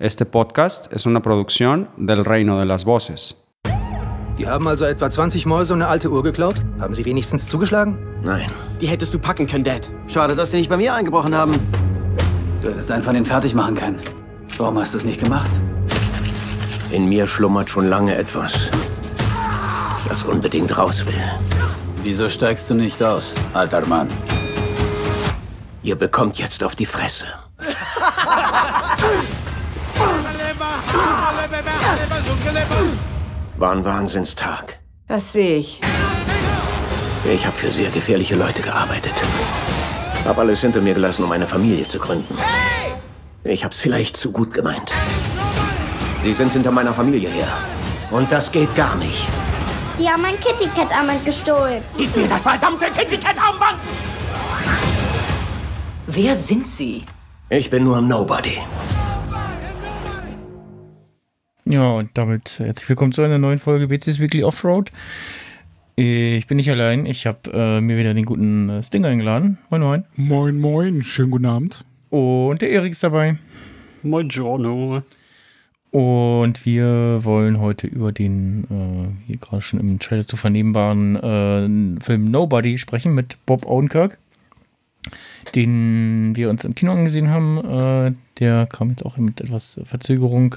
Este podcast es una producción del Reino de las Voces. Die haben also etwa 20 Mäuse und eine alte Uhr geklaut? Haben sie wenigstens zugeschlagen? Nein. Die hättest du packen können, Dad. Schade, dass die nicht bei mir eingebrochen haben. Du hättest einen von denen fertig machen können. Warum hast du es nicht gemacht? In mir schlummert schon lange etwas, das unbedingt raus will. Wieso steigst du nicht aus, alter Mann? Ihr bekommt jetzt auf die Fresse. War ein Wahnsinnstag. Das sehe ich. Ich habe für sehr gefährliche Leute gearbeitet. Hab alles hinter mir gelassen, um eine Familie zu gründen. Ich hab's vielleicht zu gut gemeint. Sie sind hinter meiner Familie her. Und das geht gar nicht. Die haben mein Kitty Cat Armband gestohlen. Gib mir das verdammte Kitty Cat Armband! Wer sind Sie? Ich bin nur ein Nobody. Ja, und damit herzlich willkommen zu einer neuen Folge BCS Weekly Offroad. Ich bin nicht allein, ich habe äh, mir wieder den guten äh, Sting eingeladen. Moin, moin. Moin, moin, schönen guten Abend. Und der Erik ist dabei. Moin, Giorno. Und wir wollen heute über den, äh, hier gerade schon im Trailer zu vernehmbaren äh, Film Nobody sprechen mit Bob Odenkirk, den wir uns im Kino angesehen haben. Äh, der kam jetzt auch mit etwas Verzögerung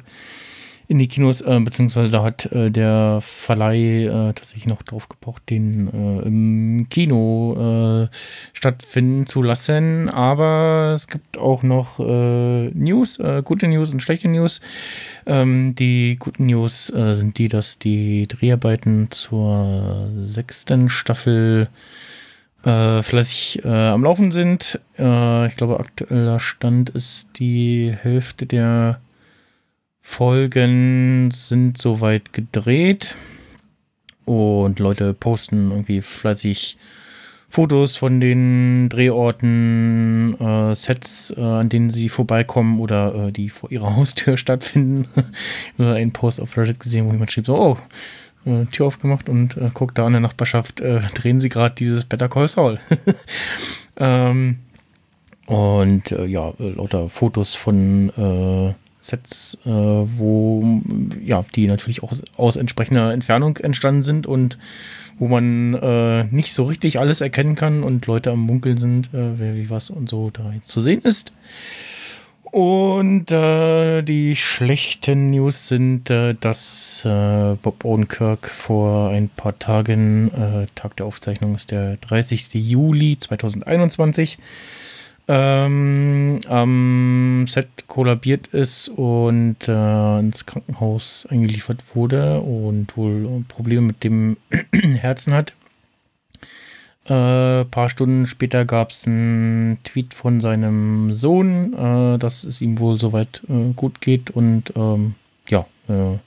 in die Kinos, äh, beziehungsweise da hat äh, der Verleih äh, tatsächlich noch drauf gepocht, den äh, im Kino äh, stattfinden zu lassen. Aber es gibt auch noch äh, News, gute News und schlechte News. Ähm, die guten News sind die, dass die Dreharbeiten zur sechsten Staffel äh, fleißig äh, am Laufen sind. Äh, ich glaube, aktueller Stand ist die Hälfte der Folgen sind soweit gedreht und Leute posten irgendwie fleißig Fotos von den Drehorten, äh, Sets, äh, an denen sie vorbeikommen oder äh, die vor ihrer Haustür stattfinden. ich habe einen Post auf Reddit gesehen, wo jemand schrieb so, oh, äh, Tür aufgemacht und äh, guckt da in der Nachbarschaft, äh, drehen sie gerade dieses Better Call Saul. ähm, und ja, lauter Fotos von Sets, äh, wo ja, die natürlich auch aus entsprechender Entfernung entstanden sind und wo man äh, nicht so richtig alles erkennen kann und Leute am Munkeln sind, äh, wer wie was und so da jetzt zu sehen ist. Und äh, die schlechten News sind, äh, dass äh, Bob Odenkirk vor ein paar Tagen, äh, Tag der Aufzeichnung ist der 30. Juli 2021, ähm, am Set kollabiert ist und äh, ins Krankenhaus eingeliefert wurde und wohl Probleme mit dem Herzen hat. Ein äh, paar Stunden später gab es einen Tweet von seinem Sohn, äh, dass es ihm wohl soweit äh, gut geht und ähm, ja, äh,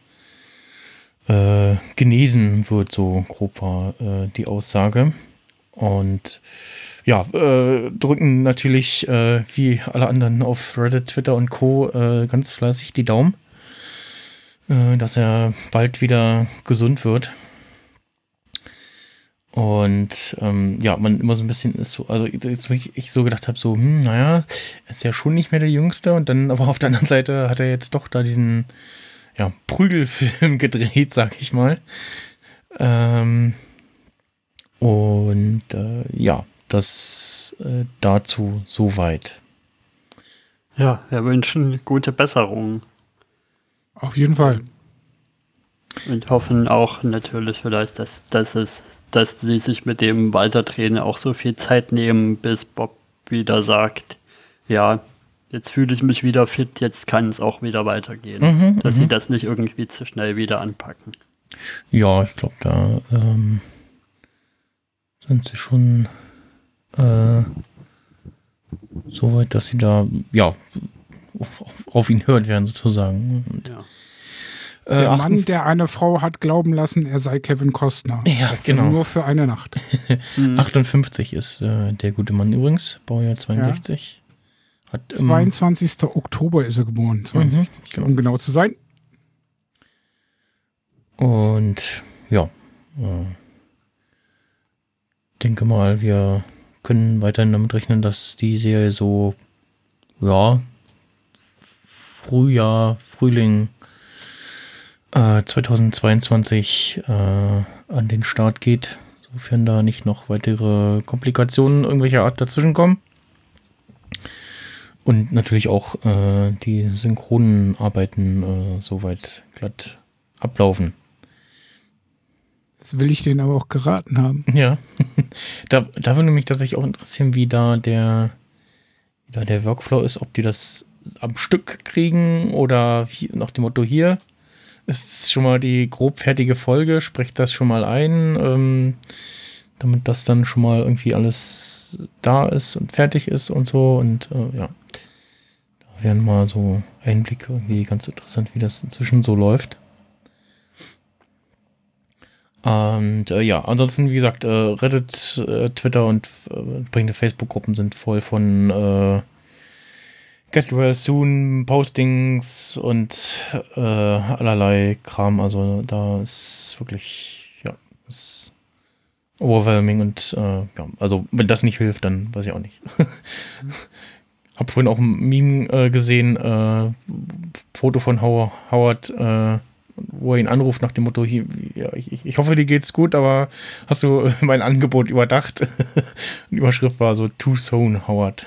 äh, genesen wird, so grob war äh, die Aussage. Und ja, äh, drücken natürlich äh, wie alle anderen auf Reddit, Twitter und Co. Äh, ganz fleißig die Daumen, äh, dass er bald wieder gesund wird. Und ähm, ja, man immer so ein bisschen ist so, also ich, ich so gedacht habe, so, hm, naja, ist ja schon nicht mehr der Jüngste und dann aber auf der anderen Seite hat er jetzt doch da diesen ja, Prügelfilm gedreht, sag ich mal. Ähm, und äh, ja, das äh, dazu soweit. Ja, wir wünschen gute Besserung. Auf jeden Fall. Und hoffen auch natürlich vielleicht, dass, dass es, dass sie sich mit dem Weiterdrehen auch so viel Zeit nehmen, bis Bob wieder sagt, ja, jetzt fühle ich mich wieder fit, jetzt kann es auch wieder weitergehen. Mhm, dass mhm. sie das nicht irgendwie zu schnell wieder anpacken. Ja, ich glaube, da ähm, sind sie schon äh, so weit, dass sie da, ja, auf, auf ihn hören werden, sozusagen. Und, Ja. äh, Der achten- Mann, der eine Frau hat glauben lassen, er sei Kevin Costner. Ja, genau. Nur für eine Nacht. 58 ist äh, der gute Mann übrigens, Baujahr 62. Hat im- 22. Oktober ist er geboren. 62, genau. um genau zu sein. Und ja, äh, denke mal, wir können weiterhin damit rechnen, dass die Serie so, ja, Frühjahr, Frühling äh, 2022 äh, an den Start geht, sofern da nicht noch weitere Komplikationen irgendwelcher Art dazwischen kommen. Und natürlich auch äh, die synchronen Arbeiten äh, soweit glatt ablaufen. Das will ich denen aber auch geraten haben. Ja. da, da würde mich tatsächlich auch interessieren, wie da der, wie da der Workflow ist, ob die das am Stück kriegen oder nach dem Motto hier ist schon mal die grob fertige Folge, sprecht das schon mal ein, ähm, damit das dann schon mal irgendwie alles da ist und fertig ist und so und äh, ja. Da wären mal so Einblicke irgendwie ganz interessant, wie das inzwischen so läuft. Und äh, ja, ansonsten, wie gesagt, äh, Reddit, äh, Twitter und äh, entsprechende Facebook-Gruppen sind voll von äh, Get Well Soon Postings und äh, allerlei Kram. Also da ist wirklich, ja, ist overwhelming und äh, ja, also wenn das nicht hilft, dann weiß ich auch nicht. Hab vorhin auch ein Meme äh, gesehen, äh, Foto von Howard, äh, wo er ihn anruft nach dem Motto, hier, ja, ich, ich hoffe, dir geht's gut, aber hast du mein Angebot überdacht? Die Überschrift war so, too soon, Howard.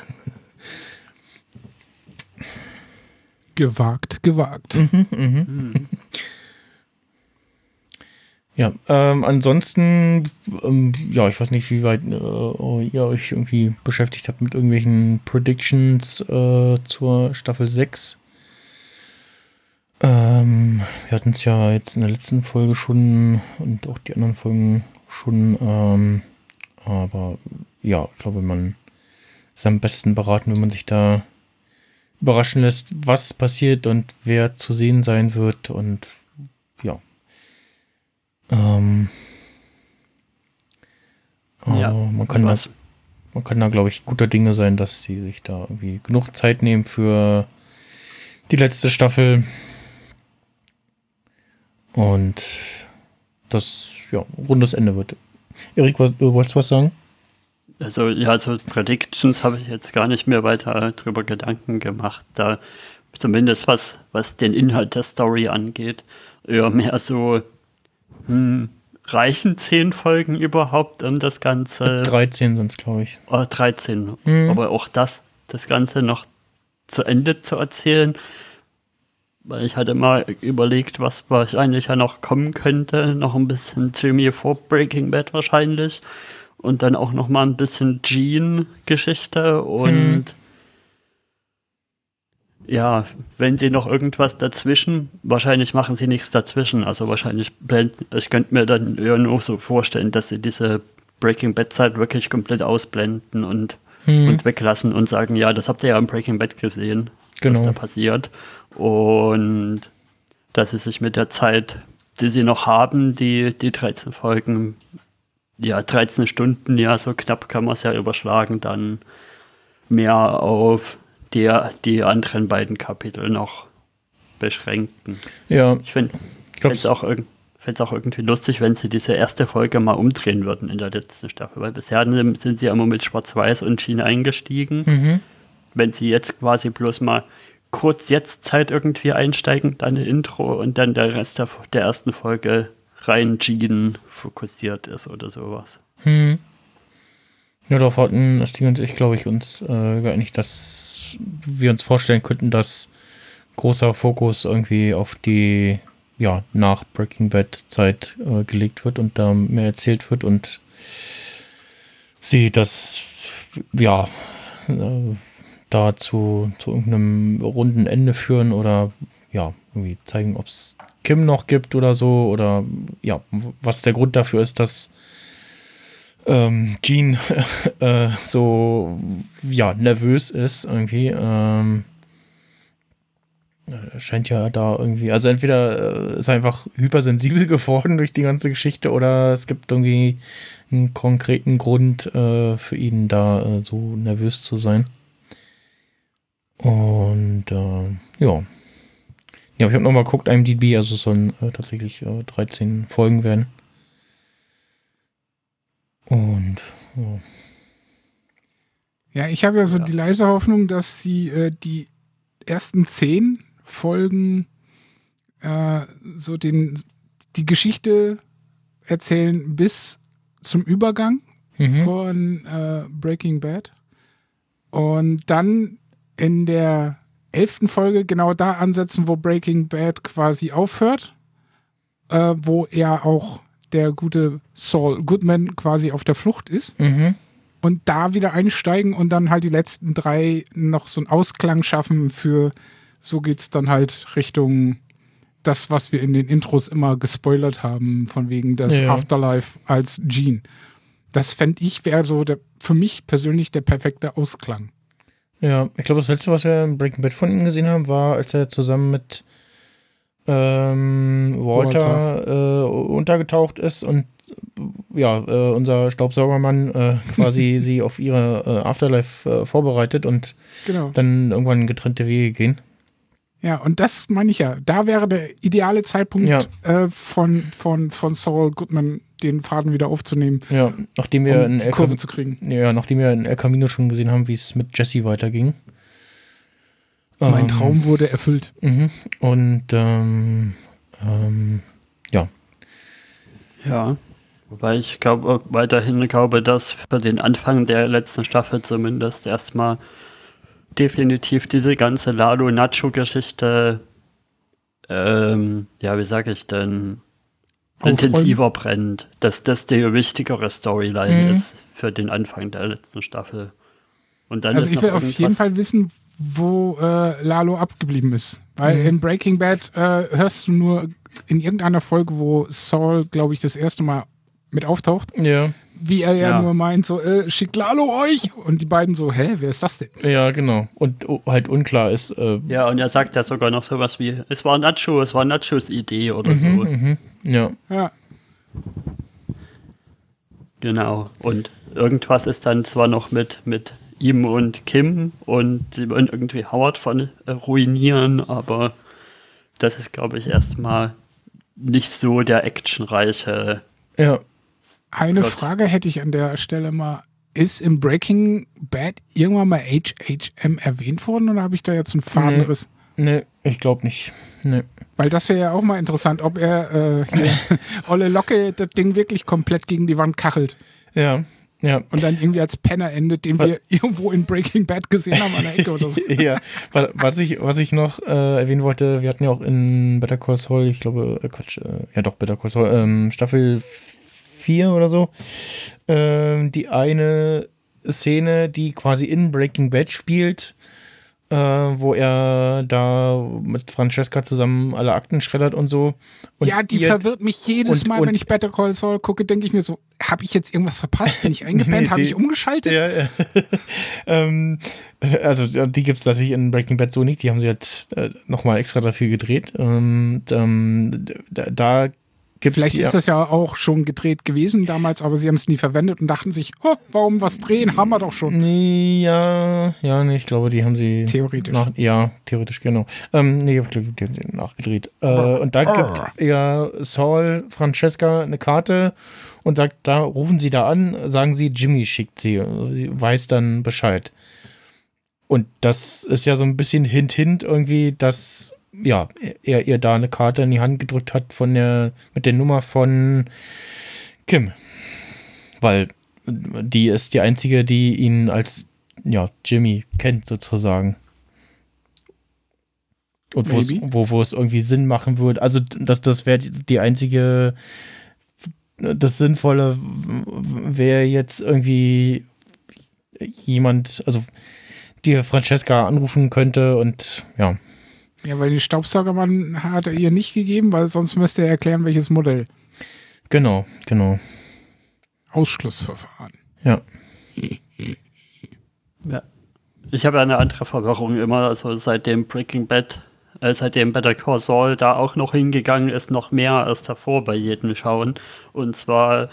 Gewagt, gewagt. Mhm, mhm. Ja, ähm, ansonsten, ähm, ja, ich weiß nicht, wie weit äh, ihr euch irgendwie beschäftigt habt mit irgendwelchen Predictions äh, zur Staffel 6. Ähm, wir hatten es ja jetzt in der letzten Folge schon und auch die anderen Folgen schon, ähm, aber ja, ich glaube, man ist am besten beraten, wenn man sich da überraschen lässt, was passiert und wer zu sehen sein wird und ja. Ähm, ja, man kann da, man kann da, glaube ich, guter Dinge sein, dass sie sich da irgendwie genug Zeit nehmen für die letzte Staffel. Und das, ja, rundes Ende wird. Erik, du wolltest was sagen? Also, ja, so Predictions habe ich jetzt gar nicht mehr weiter drüber Gedanken gemacht. Da zumindest was, was den Inhalt der Story angeht, eher mehr so, hm, reichen zehn Folgen überhaupt, um das Ganze. 13 sind es, glaube ich. Oh, 13. Mhm. Aber auch das, das Ganze noch zu Ende zu erzählen. Weil ich hatte mal überlegt, was wahrscheinlich ja noch kommen könnte. Noch ein bisschen Jimmy vor Breaking Bad wahrscheinlich. Und dann auch noch mal ein bisschen Gene-Geschichte und hm. ja, wenn sie noch irgendwas dazwischen, wahrscheinlich machen sie nichts dazwischen. Also wahrscheinlich blenden, ich könnte mir dann eher nur so vorstellen, dass sie diese Breaking Bad Zeit wirklich komplett ausblenden und, hm. und weglassen und sagen, ja, das habt ihr ja im Breaking Bad gesehen, genau. was da passiert. Und dass sie sich mit der Zeit, die sie noch haben, die, die 13 Folgen, ja, 13 Stunden, ja, so knapp kann man es ja überschlagen, dann mehr auf die, die anderen beiden Kapitel noch beschränken. Ja. Ich finde es auch, auch irgendwie lustig, wenn sie diese erste Folge mal umdrehen würden in der letzten Staffel, weil bisher sind sie immer mit Schwarz-Weiß und Schiene eingestiegen. Mhm. Wenn sie jetzt quasi bloß mal kurz jetzt Zeit irgendwie einsteigen, dann ein Intro und dann der Rest der, der ersten Folge rein Gene fokussiert ist oder sowas. Hm. Ja, darauf hatten Sting und ich, glaube ich, uns äh, geeinigt, dass wir uns vorstellen könnten, dass großer Fokus irgendwie auf die ja, nach Breaking Bad Zeit äh, gelegt wird und da mehr erzählt wird und sie das ja äh, da zu, zu irgendeinem runden Ende führen oder ja, irgendwie zeigen, ob es Kim noch gibt oder so oder ja, was der Grund dafür ist, dass ähm, Jean äh, so ja, nervös ist irgendwie. Ähm, scheint ja da irgendwie, also entweder äh, ist er einfach hypersensibel geworden durch die ganze Geschichte oder es gibt irgendwie einen konkreten Grund äh, für ihn da äh, so nervös zu sein. Und äh, ja. Ja, ich habe nochmal geguckt, IMDb, also es sollen äh, tatsächlich äh, 13 Folgen werden. Und ja. Ja, ich habe ja so ja. die leise Hoffnung, dass sie äh, die ersten 10 Folgen äh, so den, die Geschichte erzählen bis zum Übergang Mhm. von äh, Breaking Bad. Und dann in der elften Folge genau da ansetzen, wo Breaking Bad quasi aufhört, äh, wo er auch der gute Saul Goodman quasi auf der Flucht ist. Mhm. Und da wieder einsteigen und dann halt die letzten drei noch so einen Ausklang schaffen für, so geht's dann halt Richtung das, was wir in den Intros immer gespoilert haben, von wegen das Ja. Afterlife als Gene. Das fände ich wäre so der, für mich persönlich der perfekte Ausklang. Ja, ich glaube, das letzte, was wir in Breaking Bad von ihm gesehen haben, war, als er zusammen mit ähm, Walter, Äh, untergetaucht ist und ja, äh, unser Staubsaugermann äh, quasi sie auf ihre äh, Afterlife äh, vorbereitet und Genau. dann irgendwann getrennte Wege gehen. Ja, und das meine ich ja. Da wäre der ideale Zeitpunkt Ja. äh, von, von, von Saul Goodman, den Faden wieder aufzunehmen, Ja, nachdem wir um in El Kurve zu kriegen. ja, nachdem wir in El Camino schon gesehen haben, wie es mit Jesse weiterging. Mein Ähm, Traum wurde erfüllt. Mhm. Und ähm, ähm, ja, Ja. Wobei ich glaube, weiterhin glaube, dass für den Anfang der letzten Staffel zumindest erstmal definitiv diese ganze Lalo-Nacho-Geschichte, ähm, ja, wie sage ich denn, Aufräumen. intensiver brennt. Dass das die wichtigere Storyline Mhm. ist für den Anfang der letzten Staffel. Und dann Also ist ich will auf jeden Fall wissen, wo äh, Lalo abgeblieben ist. Weil Mhm. in Breaking Bad äh, hörst du nur in irgendeiner Folge, wo Saul, glaube ich, das erste Mal mit auftaucht, ja, wie er ja, Ja. nur meint, so, äh, schickt Lalo euch? Und die beiden so, hä, wer ist das denn? ja, genau. Und oh, halt unklar ist, äh, Ja, und er sagt ja sogar noch sowas wie, es war Nacho, es war Nachos Idee oder so. mhm, ja, Ja, Genau. Und irgendwas ist dann zwar noch mit, mit ihm und Kim und sie wollen irgendwie Howard von äh, ruinieren, aber das ist, glaube ich, erstmal nicht so der actionreiche. ja. Eine Gott. Frage hätte ich an der Stelle mal. Ist im Breaking Bad irgendwann mal HHM erwähnt worden oder habe ich da jetzt einen Fadenriss? Ne, ich glaube nicht. Ne. Weil das wäre ja auch mal interessant, ob er äh, hier Olle Locke das Ding wirklich komplett gegen die Wand kachelt Ja, ja. und dann irgendwie als Penner endet, den wir irgendwo in Breaking Bad gesehen haben an der Ecke oder so. ja, wa- was ich, was ich noch äh, erwähnen wollte, wir hatten ja auch in Better Call Saul, ich glaube, äh, Quatsch, äh, ja doch, Better Call Saul, ähm, Staffel 4 oder so, ähm, die eine Szene, die quasi in Breaking Bad spielt, äh, wo er da mit Francesca zusammen alle Akten schreddert und so. Und ja, die ihr- verwirrt mich jedes und- Mal, und- wenn ich Better Call Saul gucke, denke ich mir so, habe ich jetzt irgendwas verpasst? Bin ich eingepennt? Nee, habe ich umgeschaltet? Ja, ja. ähm, also die gibt es natürlich in Breaking Bad so nicht. Die haben sie jetzt äh, nochmal extra dafür gedreht. Und ähm, da, da gibt Vielleicht ist das ja auch schon gedreht gewesen damals, aber sie haben es nie verwendet und dachten sich, oh, warum was drehen? Haben wir doch schon. Nee, ja, ja, nee, ich glaube, die haben sie. Theoretisch. Nach, ja, theoretisch, genau. Ähm, nee, ich glaube, die haben sie nachgedreht. Äh, und da gibt ja Saul Francesca eine Karte und sagt, da rufen sie da an, sagen sie, Jimmy schickt sie. Sie weiß dann Bescheid. Und das ist ja so ein bisschen Hint, Hint irgendwie, dass ja, er ihr da eine Karte in die Hand gedrückt hat von der, mit der Nummer von Kim. Weil die ist die einzige, die ihn als ja, Jimmy kennt, sozusagen. Und wo wo, es irgendwie Sinn machen würde. Also, das, das wäre die, die einzige, das Sinnvolle wäre jetzt irgendwie jemand, also die Francesca anrufen könnte und ja. Ja, weil den Staubsaugermann hat er ihr nicht gegeben, weil sonst müsste er erklären, welches Modell. Genau, genau. Ausschlussverfahren. Ja. Ja. Ich habe ja eine andere Verwirrung immer, also seitdem Breaking Bad, äh, seitdem Better Call Saul da auch noch hingegangen ist, noch mehr als davor bei jedem Schauen. Und zwar,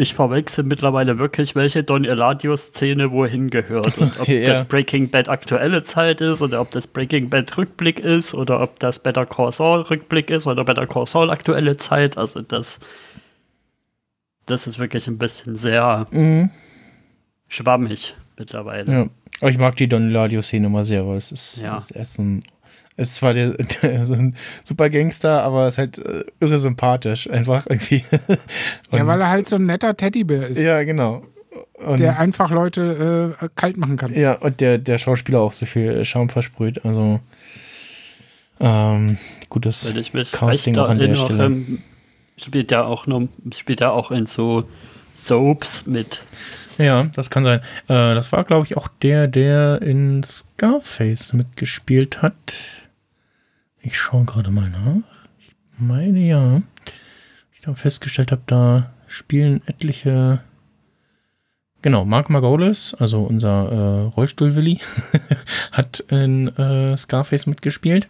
ich verwechsel mittlerweile wirklich, welche Don Eladio-Szene wohin gehört. Und ob Ja. das Breaking Bad aktuelle Zeit ist oder ob das Breaking Bad Rückblick ist oder ob das Better Call Saul Rückblick ist oder Better Call Saul aktuelle Zeit. Also das, das ist wirklich ein bisschen sehr Mhm. schwammig mittlerweile. Ja. Aber ich mag die Don Eladio-Szene immer sehr, weil es ist, Ja. ist erst so ein, ist zwar der, der, so ein super Gangster, aber ist halt äh, irre sympathisch, einfach irgendwie. ja, weil er halt so ein netter Teddybär ist, Ja, genau. Und, der einfach Leute äh, kalt machen kann. ja, und der, der Schauspieler auch so viel Schaum versprüht. Also, ähm, gutes Wenn ich mich Casting auch an der erinnere, Stelle. ähm, spielt er auch noch, spielt er auch in so Soaps mit. Ja, das kann sein. Äh, das war, glaube ich, auch der, der in Scarface mitgespielt hat. Ich schaue gerade mal nach. Ich meine ja. Ich da festgestellt habe, da spielen etliche. Genau, Mark Margolis, also unser äh, Rollstuhl-Willi, hat in äh, Scarface mitgespielt.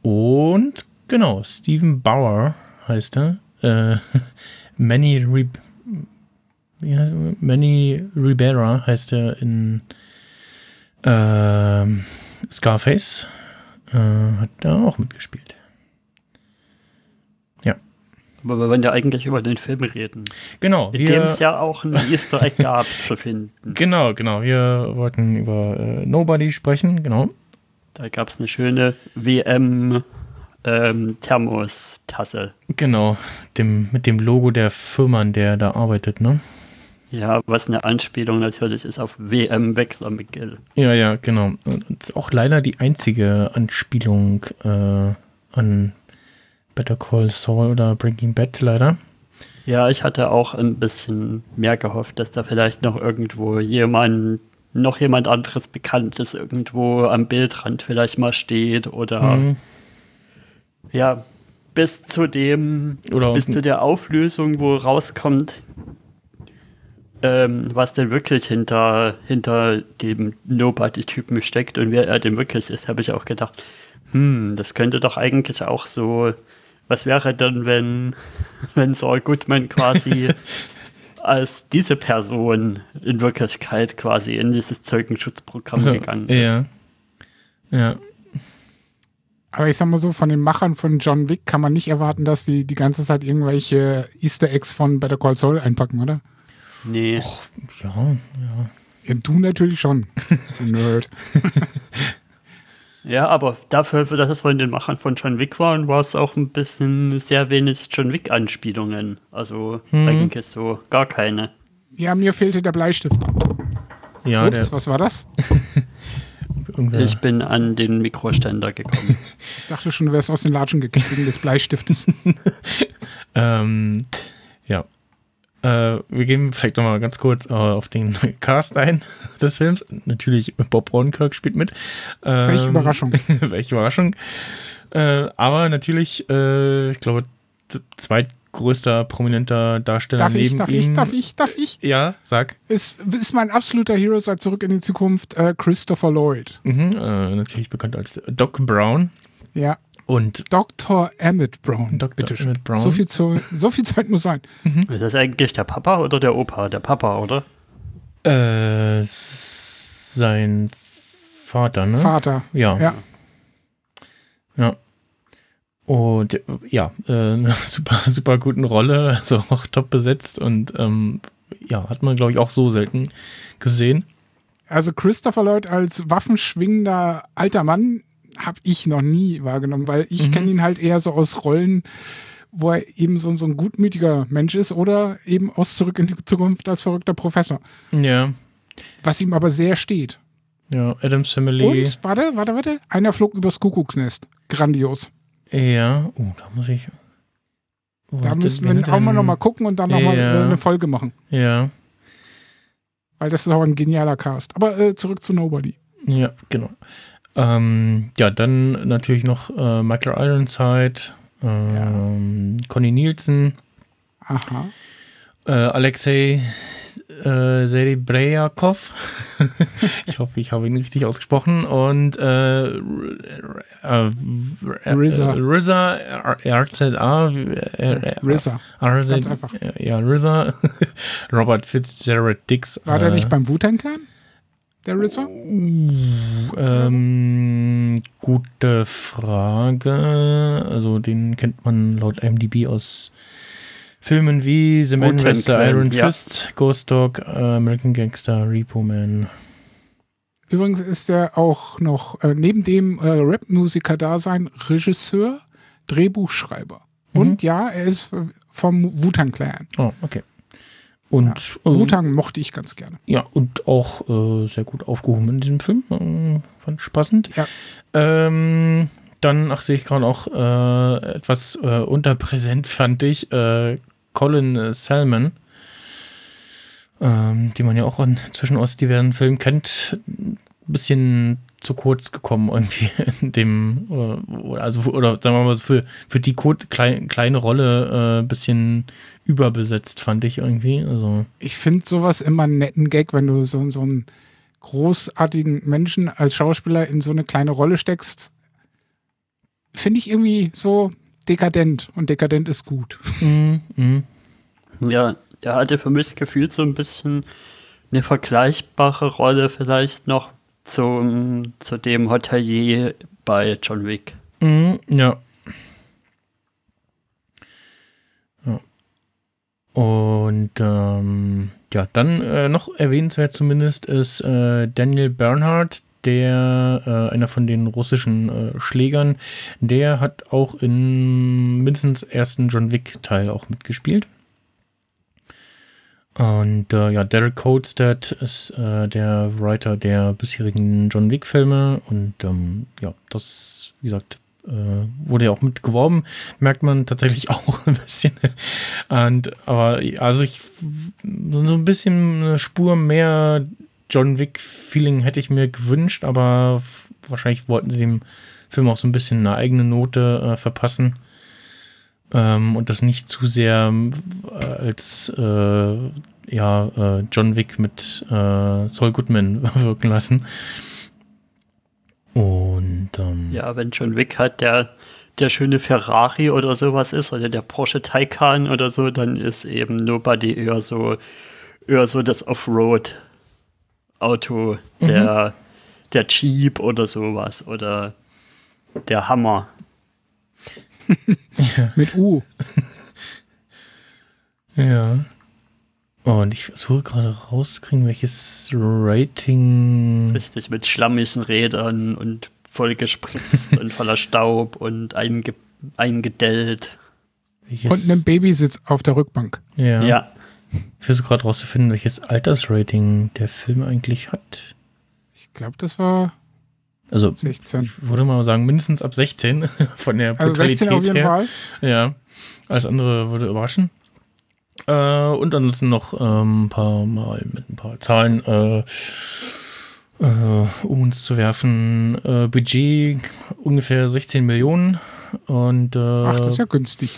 Und genau, Stephen Bauer heißt er. Äh, Manny heißt er? Manny Ribera heißt er in ähm, Scarface. Äh, hat da auch mitgespielt. Aber wir wollen ja eigentlich über den Film reden. Genau, In dem es ja auch ein Easter Egg gab zu finden. genau, genau. Wir wollten über äh, Nobody sprechen, genau. Da gab es eine schöne WM ähm, Thermostasse. Genau, dem, mit dem Logo der Firma, an der er da arbeitet, ne? Ja, was eine Anspielung natürlich ist auf WM Wechsler McGill. Ja, ja, genau. Und ist auch leider die einzige Anspielung äh, an Better Call Saul oder Breaking Bad, leider. Ja, ich hatte auch ein bisschen mehr gehofft, dass da vielleicht noch irgendwo jemand, noch jemand anderes Bekanntes irgendwo am Bildrand vielleicht mal steht oder Mhm. ja, bis zu dem, Oder bis zu der Auflösung, wo rauskommt, ähm, was denn wirklich hinter, hinter dem Nobody-Typen steckt und wer er denn wirklich ist, habe ich auch gedacht, hm, das könnte doch eigentlich auch so, was wäre denn, wenn, wenn Saul Goodman quasi als diese Person in Wirklichkeit quasi in dieses Zeugenschutzprogramm Also, gegangen ist. ja. Ja, Aber ich sag mal so, von den Machern von John Wick kann man nicht erwarten, dass sie die ganze Zeit irgendwelche Easter Eggs von Better Call Saul einpacken, oder? Nee. ja, ja. Ja, du natürlich schon. Du Nerd. Ja, aber dafür, dass es von den Machern von John Wick war, war es auch ein bisschen sehr wenig John Wick-Anspielungen. Also Mhm. eigentlich so gar keine. Ja, mir fehlte der Bleistift. Ja, Ups, der, was war das? Ich bin an den Mikroständer gekommen. Ich dachte schon, du wärst aus den Latschen gekickt wegen des Bleistiftes. Ähm, ja. Äh, wir gehen vielleicht nochmal ganz kurz äh, auf den Cast ein des Films. Natürlich, Bob Odenkirk spielt mit. Ähm, Welche Überraschung. welche Überraschung. Äh, aber natürlich, äh, ich glaube, zweitgrößter prominenter Darsteller Darf ich, neben darf ihm. ich, darf ich, darf ich? Ja, sag. Ist, ist mein absoluter Hero seit Zurück in die Zukunft äh, Christopher Lloyd. Mhm, äh, natürlich bekannt als Doc Brown. Ja, Und Dr. Emmett Brown. Dr. Bitte schön. Emmett Brown. So viel, zu, so viel Zeit muss sein. ist das eigentlich der Papa oder der Opa? Der Papa, oder? äh, sein Vater, ne? Vater. Ja. Ja. Ja. Und ja, äh, eine super, super guten Rolle, also auch top besetzt und ähm, ja, hat man, glaube ich, auch so selten gesehen. Also Christopher Lloyd als waffenschwingender alter Mann habe ich noch nie wahrgenommen, weil ich Mhm. kenne ihn halt eher so aus Rollen, wo er eben so, so ein gutmütiger Mensch ist oder eben aus Zurück in die Zukunft als verrückter Professor. Ja, Was ihm aber sehr steht. ja, Adams Family. Und, warte, warte, warte, einer flog übers Kuckucksnest. Grandios. Ja, oh, da muss ich. Wo Da müssen wir auch mal nochmal gucken und dann nochmal Ja. äh, eine Folge machen. Ja, Weil das ist auch ein genialer Cast. Aber äh, zurück zu Nobody. ja, genau. Ähm, ja, dann natürlich noch äh, Michael Ironside, ähm, Conny Nielsen, Aha. äh, Alexei äh, Serebryakov. ich hoffe, ich habe ihn richtig ausgesprochen. Und äh, R- äh, RZA. RZA, RZA, Ganz einfach. Ja, RZA. Robert Fitzgerald Dix. War der äh, nicht beim Wu-Tang Der RZA? Ähm, gute Frage. Also den kennt man laut IMDb aus Filmen wie The Man Wu-Tang with the Clan, Iron ja. Fist, Ghost Dog, äh, American Gangster, Repo Man. Übrigens ist er auch noch äh, neben dem äh, Rap-Musiker-Dasein Regisseur, Drehbuchschreiber. Und ja, er ist vom Wu-Tang Clan. Oh, okay. Und äh, Wu-Tang mochte ich ganz gerne. ja, und auch äh, sehr gut aufgehoben in diesem Film. Äh, fand ich passend. Ja. Ähm, dann, ach, sehe ich gerade auch äh, etwas äh, unterpräsent, fand ich. Äh, Colin Salmon, ähm, die man ja auch inzwischen aus diversen Filmen kennt, ein bisschen zu kurz gekommen irgendwie in dem, oder, also, oder sagen wir mal, so für, für die klein, kleine Rolle ein bisschen überbesetzt, fand ich irgendwie. Also, Ich finde sowas immer einen netten Gag, wenn du so, so einen großartigen Menschen als Schauspieler in so eine kleine Rolle steckst. Finde ich irgendwie so dekadent und dekadent ist gut. mm, mm. Ja, der hatte für mich gefühlt so ein bisschen eine vergleichbare Rolle vielleicht noch zum, zu dem Hotelier bei John Wick. Mhm, ja. Und ähm, ja, dann äh, noch erwähnenswert zumindest ist äh, Daniel Bernhardt, der äh, einer von den russischen äh, Schlägern, der hat auch in mindestens ersten John Wick Teil auch mitgespielt. Und äh, ja, Derek Kolstad ist äh, der Writer der bisherigen John Wick-Filme und ähm, ja, das, wie gesagt, äh, wurde ja auch mitgeworben, merkt man tatsächlich auch ein bisschen. Und aber also ich so so ein bisschen eine Spur mehr John Wick-Feeling hätte ich mir gewünscht, aber wahrscheinlich wollten sie dem Film auch so ein bisschen eine eigene Note äh, verpassen. Ähm, und das nicht zu sehr äh, als äh, ja, äh, John Wick mit äh, Saul Goodman wirken lassen. Und ähm, Ja, wenn John Wick halt der, der schöne Ferrari oder sowas ist oder der Porsche Taycan oder so, dann ist eben Nobody eher so, eher so das Offroad-Auto, der, der Jeep oder sowas oder der Hammer. Mit U. ja. Und ich versuche gerade rauszukriegen, welches Rating. Richtig, mit schlammigen Rädern und voll gespritzt und voller Staub und einge eingedellt. welches, Und einem Babysitz auf der Rückbank. ja. Ja. Ich versuche gerade rauszufinden, welches Altersrating der Film eigentlich hat. Ich glaube, das war Also, 16. ich würde mal sagen, mindestens ab 16 von der Also 16 auf Brutalität jeden her. Fall. Ja, alles andere würde überraschen. Äh, und ansonsten noch ähm, ein paar Mal mit ein paar Zahlen, äh, äh, um uns zu werfen. Äh, Budget ungefähr 16 Millionen und äh, Ach, das ist ja günstig.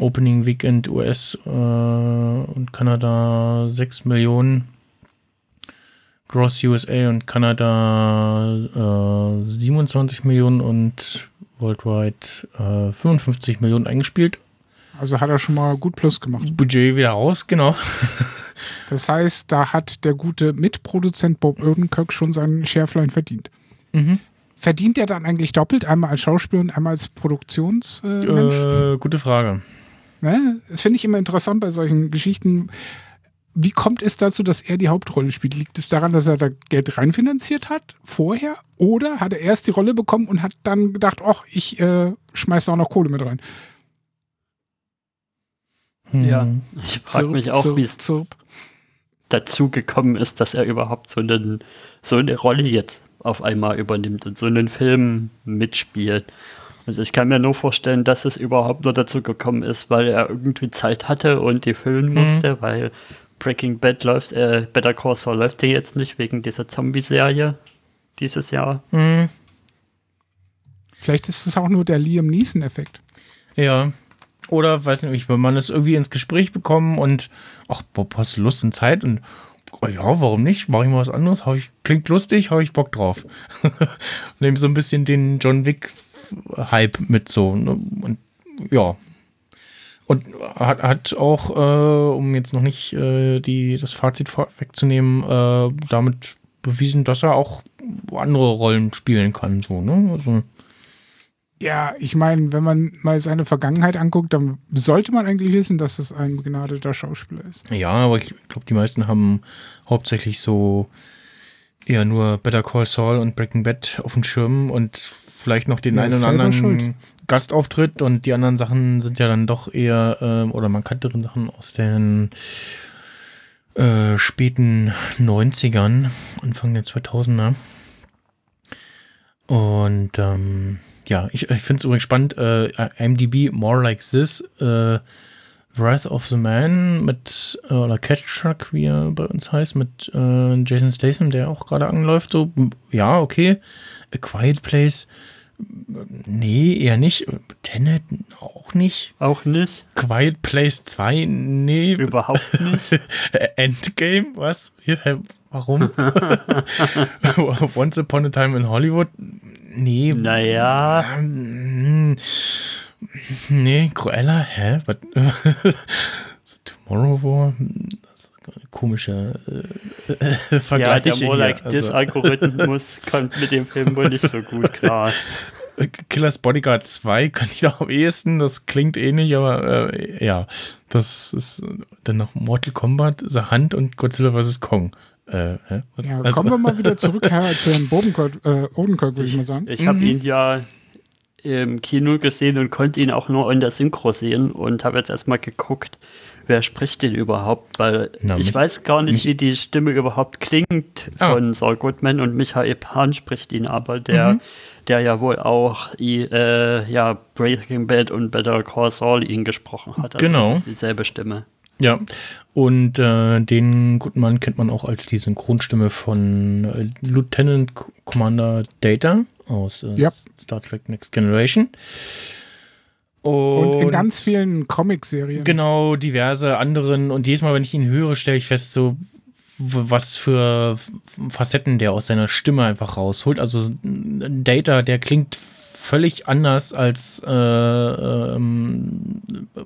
Opening Weekend US äh, und Kanada 6 Millionen. Gross USA und Kanada äh, 27 Millionen und worldwide äh, 55 Millionen eingespielt. Also hat er schon mal gut Plus gemacht. Budget wieder raus, genau. Das heißt, da hat der gute Mitproduzent Bob Odenkirk schon seinen Schärflein verdient. Mhm. Verdient er dann eigentlich doppelt? Einmal als Schauspieler und einmal als Produktionsmensch? Äh, gute Frage. Ne? Finde ich immer interessant bei solchen Geschichten. Wie kommt es dazu, dass er die Hauptrolle spielt? Liegt es daran, dass er da Geld reinfinanziert hat vorher? Oder hat er erst die Rolle bekommen und hat dann gedacht, ach, ich äh, schmeiß da auch noch Kohle mit rein? Hm. Ja, ich frage mich auch, wie es dazu gekommen ist, dass er überhaupt so, einen, so eine Rolle jetzt auf einmal übernimmt und so einen Film mitspielt. Also ich kann mir nur vorstellen, dass es überhaupt nur dazu gekommen ist, weil er irgendwie Zeit hatte und die füllen Mhm. musste, weil Breaking Bad läuft, äh, Better Call Saul läuft ja jetzt nicht wegen dieser Zombie-Serie dieses Jahr. Hm. Vielleicht ist es auch nur der Liam Neeson-Effekt. Ja. Oder, weiß nicht, wenn man es irgendwie ins Gespräch bekommen und, ach, Bob, hast du Lust und Zeit? Und, oh ja, warum nicht? Mach ich mal was anderes? Hab ich, klingt lustig, habe ich Bock drauf. Nehmen so ein bisschen den John Wick-Hype mit so. Ne? Und ja. Und hat, hat auch, äh, um jetzt noch nicht äh, die, das Fazit vorwegzunehmen, äh, damit bewiesen, dass er auch andere Rollen spielen kann. So, ne? Also, Ja, ich meine, wenn man mal seine Vergangenheit anguckt, dann sollte man eigentlich wissen, dass es ein begnadeter Schauspieler ist. Ja, aber ich glaube, die meisten haben hauptsächlich so eher nur Better Call Saul und Breaking Bad auf dem Schirm und vielleicht noch den Ja, einen oder anderen schuld. Gastauftritt und die anderen Sachen sind ja dann doch eher, ähm, oder markanteren Sachen aus den äh, späten 90ern, Anfang der 2000er. Und ähm, ja, ich, ich finde es übrigens spannend, äh, IMDb More Like This, äh, Wrath of the Man mit, äh, oder Catch Truck, wie er bei uns heißt, mit äh, Jason Statham, der auch gerade anläuft. So, ja, okay. A Quiet Place, nee, eher nicht. Tenet auch nicht. Auch nicht. Quiet Place 2, nee. Überhaupt nicht. Endgame, was? Warum? Once Upon a Time in Hollywood? Nee. Naja. Nee, Cruella, hä? Was? So Tomorrow War? Das ist eine komische äh, äh, Ja, Vergleich. der More Like hier. This Also, Algorithmus kommt mit dem Film wohl nicht so gut klar. Killers Bodyguard 2 kann ich doch am ehesten, das klingt ähnlich, aber äh, ja, das ist dann noch Mortal Kombat, The Hunt und Godzilla vs. Kong. Äh? Ja, Also- kommen wir mal wieder zurück Herr, zu Herrn Bodenkirk, äh, Odenkirk, würde ich mal sagen. Ich habe Mhm. ihn ja im Kino gesehen und konnte ihn auch nur in der Synchro sehen und habe jetzt erstmal geguckt, wer spricht den überhaupt, weil Na, ich mich- weiß gar nicht, mich- wie die Stimme überhaupt klingt Ah. von Saul Goodman und Michael Pan spricht ihn aber, der, Mhm. der ja wohl auch äh, ja, Breaking Bad und Better Call Saul ihn gesprochen hat. Also Genau. Das ist dieselbe Stimme. Ja, und äh, den guten Mann kennt man auch als die Synchronstimme von äh, Lieutenant Commander Data aus äh, Ja. Star Trek Next Generation. Und in ganz vielen Comicserien. Genau, diverse anderen. Und jedes Mal, wenn ich ihn höre, stelle ich fest, so was für Facetten der aus seiner Stimme einfach rausholt. Also ein Data, der klingt völlig anders als äh, ähm,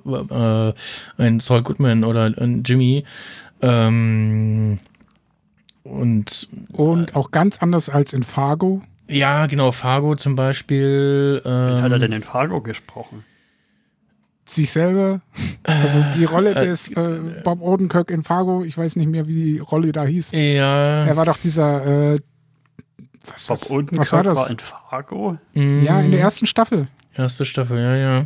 äh, ein Saul Goodman oder ein Jimmy. Ähm, und Und auch ganz anders als in Fargo. Ja, genau, Fargo zum Beispiel. Wie hat er Ähm, denn in Fargo gesprochen? Sich selber. Also die Rolle äh, des äh, Bob Odenkirk in Fargo, ich weiß nicht mehr, wie die Rolle da hieß. ja, Er war doch dieser, äh, was, Bob Odenkirk was war das? war in Fargo? ja, in der mm, ersten Staffel. erste Staffel, ja, ja.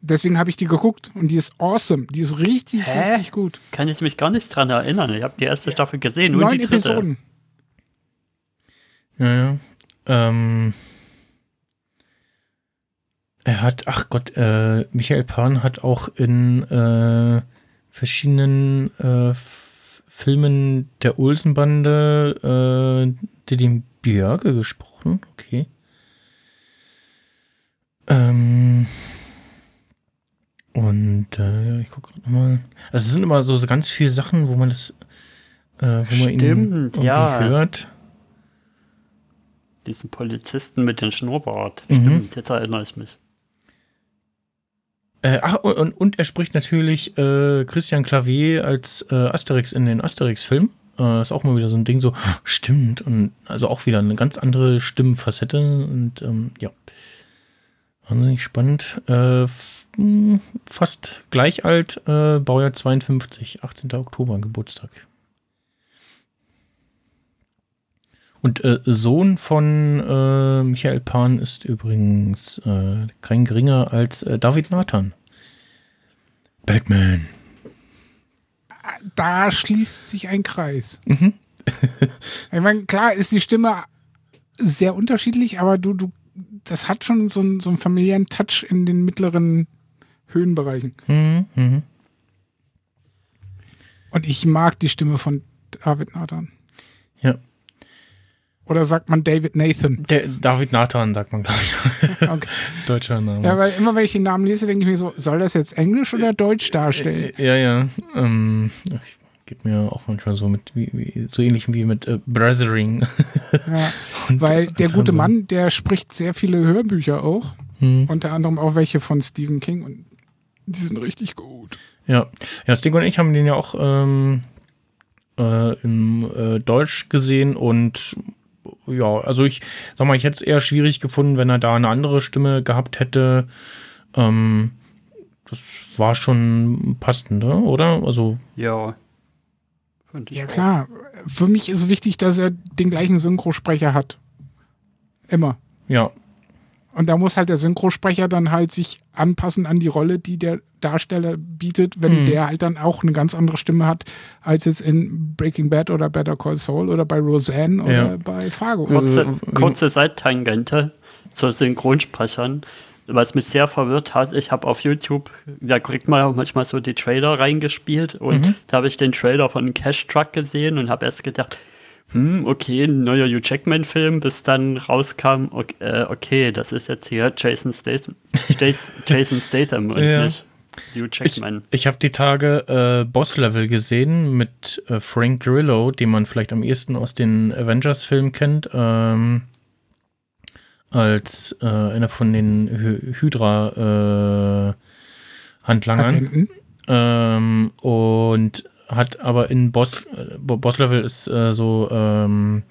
Deswegen habe ich die geguckt und die ist awesome. Die ist richtig, Hä? richtig gut. Kann ich mich gar nicht dran erinnern. Ich habe die erste Staffel gesehen und Neun die dritte. Episoden. Ja, ja. Ähm, er hat, ach Gott, äh, Michael Pan hat auch in äh, verschiedenen äh, Filmen der Olsenbande äh, Didi Björke gesprochen. Okay. Ähm, und äh, ja, ich gucke gerade nochmal. Also es sind immer so, so ganz viele Sachen, wo man das, äh, wo man ihn Stimmt, irgendwie ja. hört. Diesen Polizisten mit dem Schnurrbart. Mhm. Stimmt, jetzt erinnere ich mich. Äh, ach, und, und, er spricht natürlich äh, Christian Clavier als äh, Asterix in den Asterix-Film. Äh, ist auch mal wieder so ein Ding, so, stimmt. Und also auch wieder eine ganz andere Stimmfacette. Und ähm, ja, wahnsinnig spannend. Äh, mh, fast gleich alt, äh, Baujahr 52, 18. Oktober, Geburtstag. Und äh, Sohn von äh, Michael Pan ist übrigens äh, kein geringer als äh, David Nathan. Batman. Da schließt sich ein Kreis. Mhm. ich meine, klar ist die Stimme sehr unterschiedlich, aber du, du, das hat schon so, einen- so einen familiären Touch in den mittleren Höhenbereichen. Mhm, mhm. Und ich mag die Stimme von David Nathan. Ja. Oder sagt man David Nathan? Der David Nathan sagt man gleich. Okay. Deutscher Name. Ja, weil immer wenn ich den Namen lese, denke ich mir so, soll das jetzt Englisch oder Deutsch darstellen? ja, ja. Ähm, ich, geht mir auch manchmal so mit, wie, wie, so ähnlich wie mit äh, Brothering. Ja, weil äh, der gute. Mann, der spricht sehr viele Hörbücher auch. Hm. Unter anderem auch welche von Stephen King und die sind richtig gut. Ja, ja, Stig und ich haben den ja auch ähm, äh, im äh, Deutsch gesehen und ja, also ich sag mal, ich hätte es eher schwierig gefunden, wenn er da eine andere Stimme gehabt hätte. Ähm, das war schon passend, ne? oder? Also, Ja. Ja klar, für mich ist wichtig, dass er den gleichen Synchrosprecher hat. Immer. Ja, Und da muss halt der Synchrosprecher dann halt sich anpassen an die Rolle, die der Darsteller bietet, wenn Mhm. der halt dann auch eine ganz andere Stimme hat, als jetzt in Breaking Bad oder Better Call Saul oder bei Roseanne oder Ja. bei Fargo. Kurze, Äh, kurze Seittangente zu Synchronsprechern. Was mich sehr verwirrt hat, ich habe auf YouTube, da kriegt man manchmal so die Trailer reingespielt und Mhm. da habe ich den Trailer von Cash Truck gesehen und habe erst gedacht, hm, okay, ein neuer Hugh Jackman-Film, bis dann rauskam, okay, äh, okay, das ist jetzt hier Jason Statham, Jason Statham und Ja. nicht Hugh ich, Jackman. ich habe die Tage äh, Boss-Level gesehen mit äh, Frank Grillo, den man vielleicht am ehesten aus den Avengers-Filmen kennt, ähm, als äh, einer von den Hy Hydra-Handlangern. Agenten. Ähm, und hat aber in Boss, äh, Boss Level ist äh, so ähm,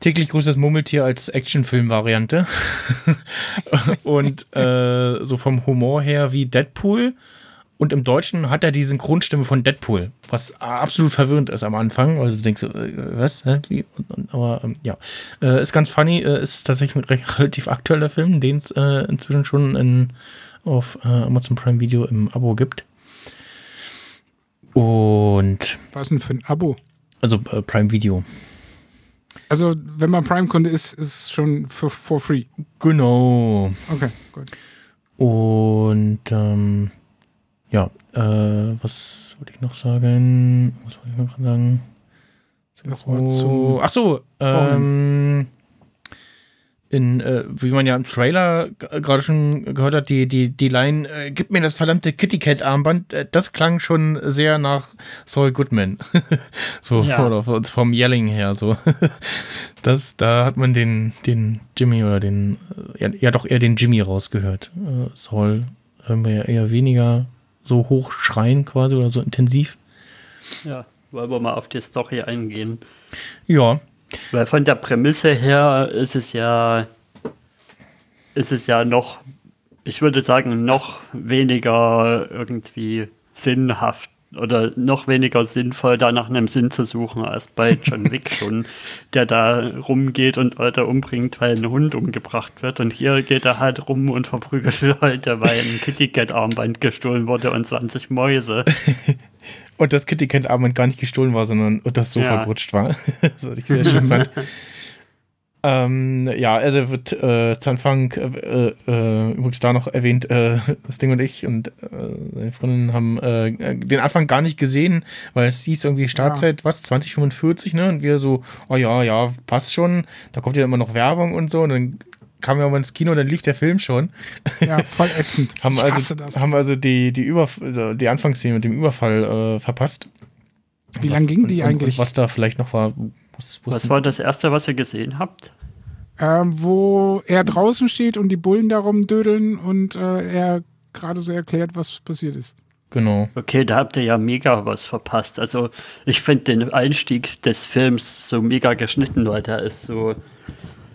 täglich größtes Murmeltier als Actionfilm-Variante. und äh, so vom Humor her wie Deadpool. Und im Deutschen hat er die Synchronstimme von Deadpool, was absolut verwirrend ist am Anfang, weil du denkst, äh, was? Wie? Aber ähm, ja, äh, ist ganz funny, äh, ist tatsächlich ein relativ aktueller Film, den es äh, inzwischen schon in, auf äh, Amazon Prime Video im Abo gibt. Und Was denn für ein Abo? also äh, Prime Video. Also, wenn man Prime-Kunde ist, ist es schon für for free. Genau. Okay, gut. Und ähm, ja, äh, was wollte ich noch sagen? Was wollte ich noch sagen? Das war Oh, zum. ach so, ähm, in, äh, wie man ja im Trailer gerade schon gehört hat, die, die, die Line, äh, gib mir das verdammte Kitty Cat Armband, äh, das klang schon sehr nach Saul Goodman. so, Ja. oder vom Yelling her, so. das, da hat man den, den Jimmy oder den, äh, ja, ja doch eher den Jimmy rausgehört. Äh, Saul hören wir ja eher weniger so hoch schreien quasi oder so intensiv. Ja, wollen wir mal auf die Story eingehen. Ja, Weil von der Prämisse her ist es ja, ist es ja noch, ich würde sagen, noch weniger irgendwie sinnhaft oder noch weniger sinnvoll, da nach einem Sinn zu suchen, als bei John Wick schon, der da rumgeht und Leute umbringt, weil ein Hund umgebracht wird. Und hier geht er halt rum und verprügelt Leute, weil ein Kitty Cat Armband gestohlen wurde und 20 Mäuse. Und das Kitty Cat Armband gar nicht gestohlen war, sondern das Sofa Ja. gerutscht war. das was ich sehr schön fand. Ähm, ja, also wird äh, zu Anfang äh, äh, übrigens da noch erwähnt, äh, das Ding und ich und äh, seine Freundin haben äh, den Anfang gar nicht gesehen, weil es hieß irgendwie Startzeit, was, 2045, ne? Und wir so, oh ja, ja, passt schon, da kommt ja immer noch Werbung und so und dann kamen wir mal ins Kino, dann lief der Film schon. Ja, voll ätzend. haben ich also, hasse das. haben also die, die, Überf die Anfangsszene mit dem Überfall äh, verpasst. Wie Was- lang ging die und, eigentlich? Und was da vielleicht noch war. Was, Was war das erste, was ihr gesehen habt? Ähm, wo er draußen steht und die Bullen darum dödeln und äh, er gerade so erklärt, was passiert ist. Genau. Okay, da habt ihr ja mega was verpasst. Also ich finde den Einstieg des Films so mega geschnitten, weil der ist so,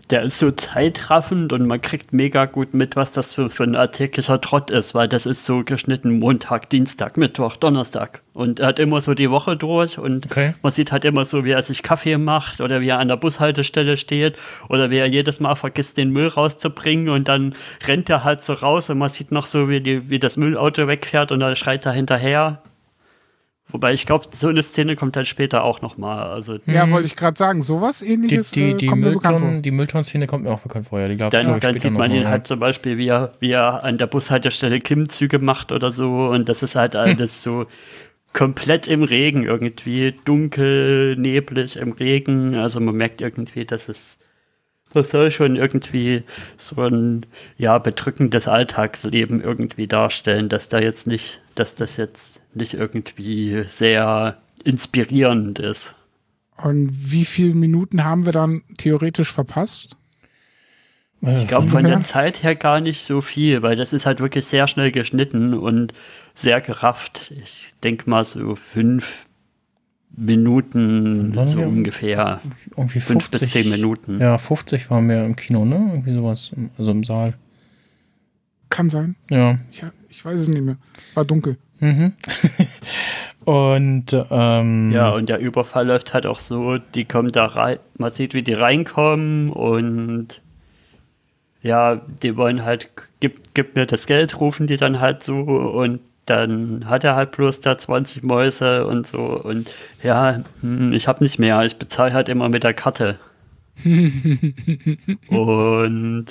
der ist so zeitraffend und man kriegt mega gut mit, was das für, für ein alltäglicher Trott ist, weil das ist so geschnitten Montag, Dienstag, Mittwoch, Donnerstag. Und er hat immer so die Woche durch und Okay. man sieht halt immer so, wie er sich Kaffee macht oder wie er an der Bushaltestelle steht oder wie er jedes Mal vergisst, den Müll rauszubringen und dann rennt er halt so raus und man sieht noch so, wie, die, wie das Müllauto wegfährt und dann schreit er hinterher. Wobei ich glaube, so eine Szene kommt dann später auch nochmal. Also Ja, wollte ich gerade sagen. Sowas Die, ähnliches die, äh, die kommt mir bekannt vor. Mülltonnen- die Mülltonnen-Szene kommt mir auch bekannt vor. Ja, die dann, glaub dann später sieht man ihn halt zum Beispiel, wie er, wie er an der Bushaltestelle Klimmzüge macht oder so. Und das ist halt alles so komplett im Regen irgendwie. Dunkel, neblig im Regen. Also man merkt irgendwie, dass es das soll schon irgendwie so ein ja, bedrückendes Alltagsleben irgendwie darstellen, dass da jetzt nicht, dass das jetzt nicht irgendwie sehr inspirierend ist. Und wie viele Minuten haben wir dann theoretisch verpasst? äh, Ich glaube von der Zeit her gar nicht so viel, weil das ist halt wirklich sehr schnell geschnitten und sehr gerafft. Ich denke mal so fünf Minuten, so ungefähr. irgendwie Fünf 50, bis zehn Minuten. Ja, 50 waren wir im Kino, ne? Irgendwie sowas. Also im Saal. Kann sein. Ja. Ich, ich weiß es nicht mehr. War dunkel. Mhm. Und ähm, Ja, und der Überfall läuft halt auch so, die kommen da rein, man sieht, wie die reinkommen und ja, die wollen halt, gib, gib mir das Geld, rufen die dann halt so. Und dann hat er halt bloß da 20 Mäuse und so. Und ja, hm, ich habe nicht mehr, ich bezahle halt immer mit der Karte. und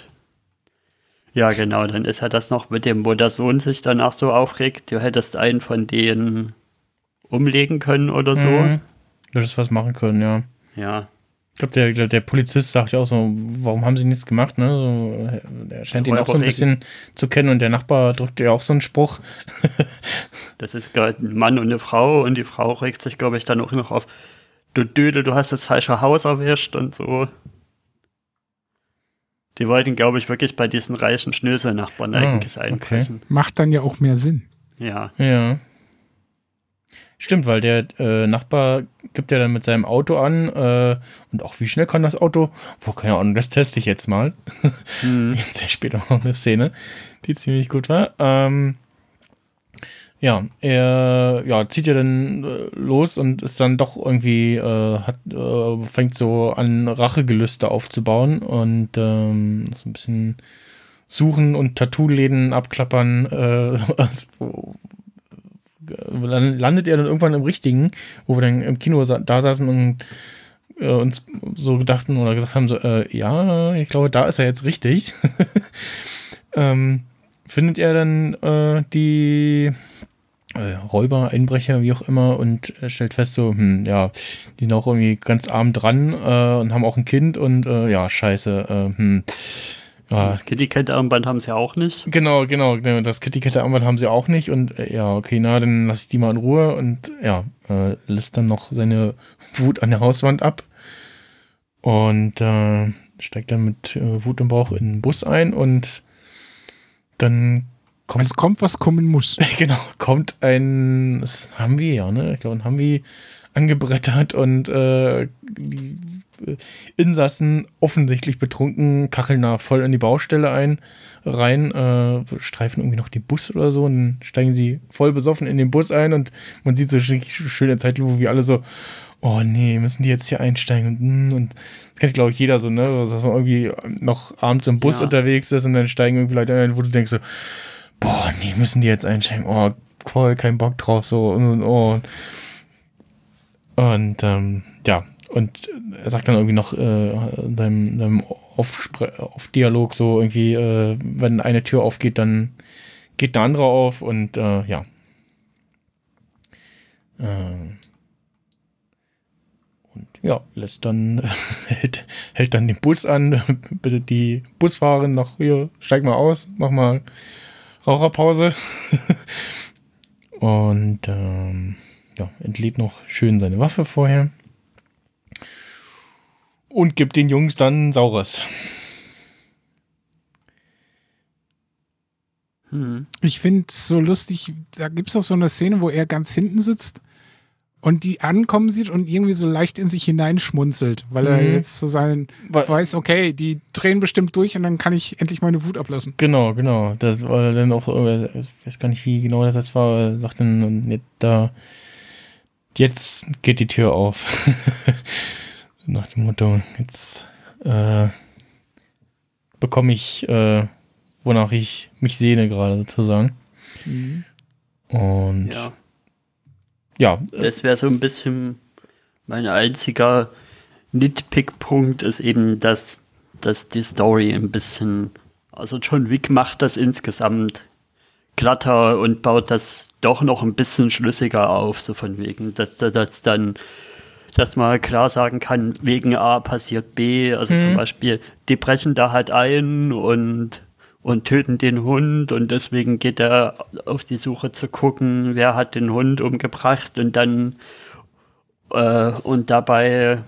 ja, genau, dann ist halt das noch mit dem, wo der Sohn sich danach so aufregt, du hättest einen von denen umlegen können oder so. Mhm. Du hättest was machen können, ja. Ja. Ich glaube, der, der, der Polizist sagt ja auch so, warum haben sie nichts gemacht, ne? So, er scheint ihn auch so ein bisschen zu kennen und der Nachbar drückt ja auch so einen Spruch. Das ist gerade ein Mann und eine Frau und die Frau regt sich, glaube ich, dann auch noch auf, du Dödel, du hast das falsche Haus erwischt und so. Die wollten, glaube ich, wirklich bei diesen reichen Schnösel-Nachbarn Ah, eigentlich okay. einbrechen. Macht dann ja auch mehr Sinn. Ja. Ja. Stimmt, weil der äh, Nachbar gibt ja dann mit seinem Auto an äh, und auch wie schnell kann das Auto? Wo keine Ahnung, das teste ich jetzt mal. Hm. Sehr später noch eine Szene, die ziemlich gut war. Ähm, ja, er ja, zieht ja dann äh, los und ist dann doch irgendwie, äh, hat, äh, fängt so an, Rachegelüste aufzubauen und ähm, so ein bisschen suchen und Tattoo-Läden abklappern. Äh, also, dann landet er dann irgendwann im Richtigen, wo wir dann im Kino sa da saßen und äh, uns so gedachten oder gesagt haben, so, äh, ja, ich glaube, da ist er jetzt richtig. ähm, findet er dann äh, die äh, Räuber, Einbrecher, wie auch immer, und äh, stellt fest, so, hm, ja, die sind auch irgendwie ganz arm dran äh, und haben auch ein Kind und äh, ja, scheiße, äh, hm. Das Kitty Cat Armband haben sie auch nicht. Genau, genau, genau. Das Kitty-Kette-Armband haben sie auch nicht. Und äh, ja, okay, na, dann lasse ich die mal in Ruhe und ja, äh, lässt dann noch seine Wut an der Hauswand ab. Und steigt dann mit Wut im Bauch in den Bus ein und dann kommt. Es kommt, was kommen muss. genau, kommt ein. Das haben wir ja, ne? Ich glaube, ein Hamwi angebrettert und äh, die äh, Insassen offensichtlich betrunken, kacheln da voll in die Baustelle ein, rein, äh, streifen irgendwie noch den Bus oder so und dann steigen sie voll besoffen in den Bus ein und man sieht so schöne Zeitlupe, wie alle so, oh nee, müssen die jetzt hier einsteigen und, hm, und das kennt glaube ich jeder so, ne, dass man irgendwie noch abends im Bus Ja. unterwegs ist und dann steigen irgendwie Leute ein, wo du denkst so, boah, nee, müssen die jetzt einsteigen, oh, voll kein Bock drauf, so, und, und, oh. Und ähm, ja, und er sagt dann irgendwie noch äh, in seinem, seinem Auf-Dialog so irgendwie, äh, wenn eine Tür aufgeht, dann geht eine andere auf und äh, ja. Ähm, und ja, lässt dann, hält, hält dann den Bus an, bitte die Busfahrerin noch, hier, steig mal aus, mach mal Raucherpause. und ähm, ja, entlädt noch schön seine Waffe vorher. Und gibt den Jungs dann Saures. Hm. Ich finde es so lustig, da gibt es auch so eine Szene, wo er ganz hinten sitzt und die ankommen sieht und irgendwie so leicht in sich hineinschmunzelt, weil er Mhm. jetzt so seinen Wa- weiß, okay, die drehen bestimmt durch und dann kann ich endlich meine Wut ablassen. Genau, genau. Das war dann auch, äh, ich weiß gar nicht, wie genau das war, er sagt dann, äh, da, jetzt geht die Tür auf. Nach dem Motto, jetzt äh, bekomme ich, äh, wonach ich mich sehne gerade sozusagen. Und Ja. Ja, Das wäre so ein bisschen mein einziger Nitpick-Punkt ist eben, dass, dass die Story ein bisschen, also John Wick macht das insgesamt glatter und baut das doch noch ein bisschen schlüssiger auf, so von wegen, dass dass dann, dass man klar sagen kann, wegen A passiert B, also zum Beispiel, die brechen da halt ein und und töten den Hund und deswegen geht er auf die Suche zu gucken, wer hat den Hund umgebracht und dann äh, und dabei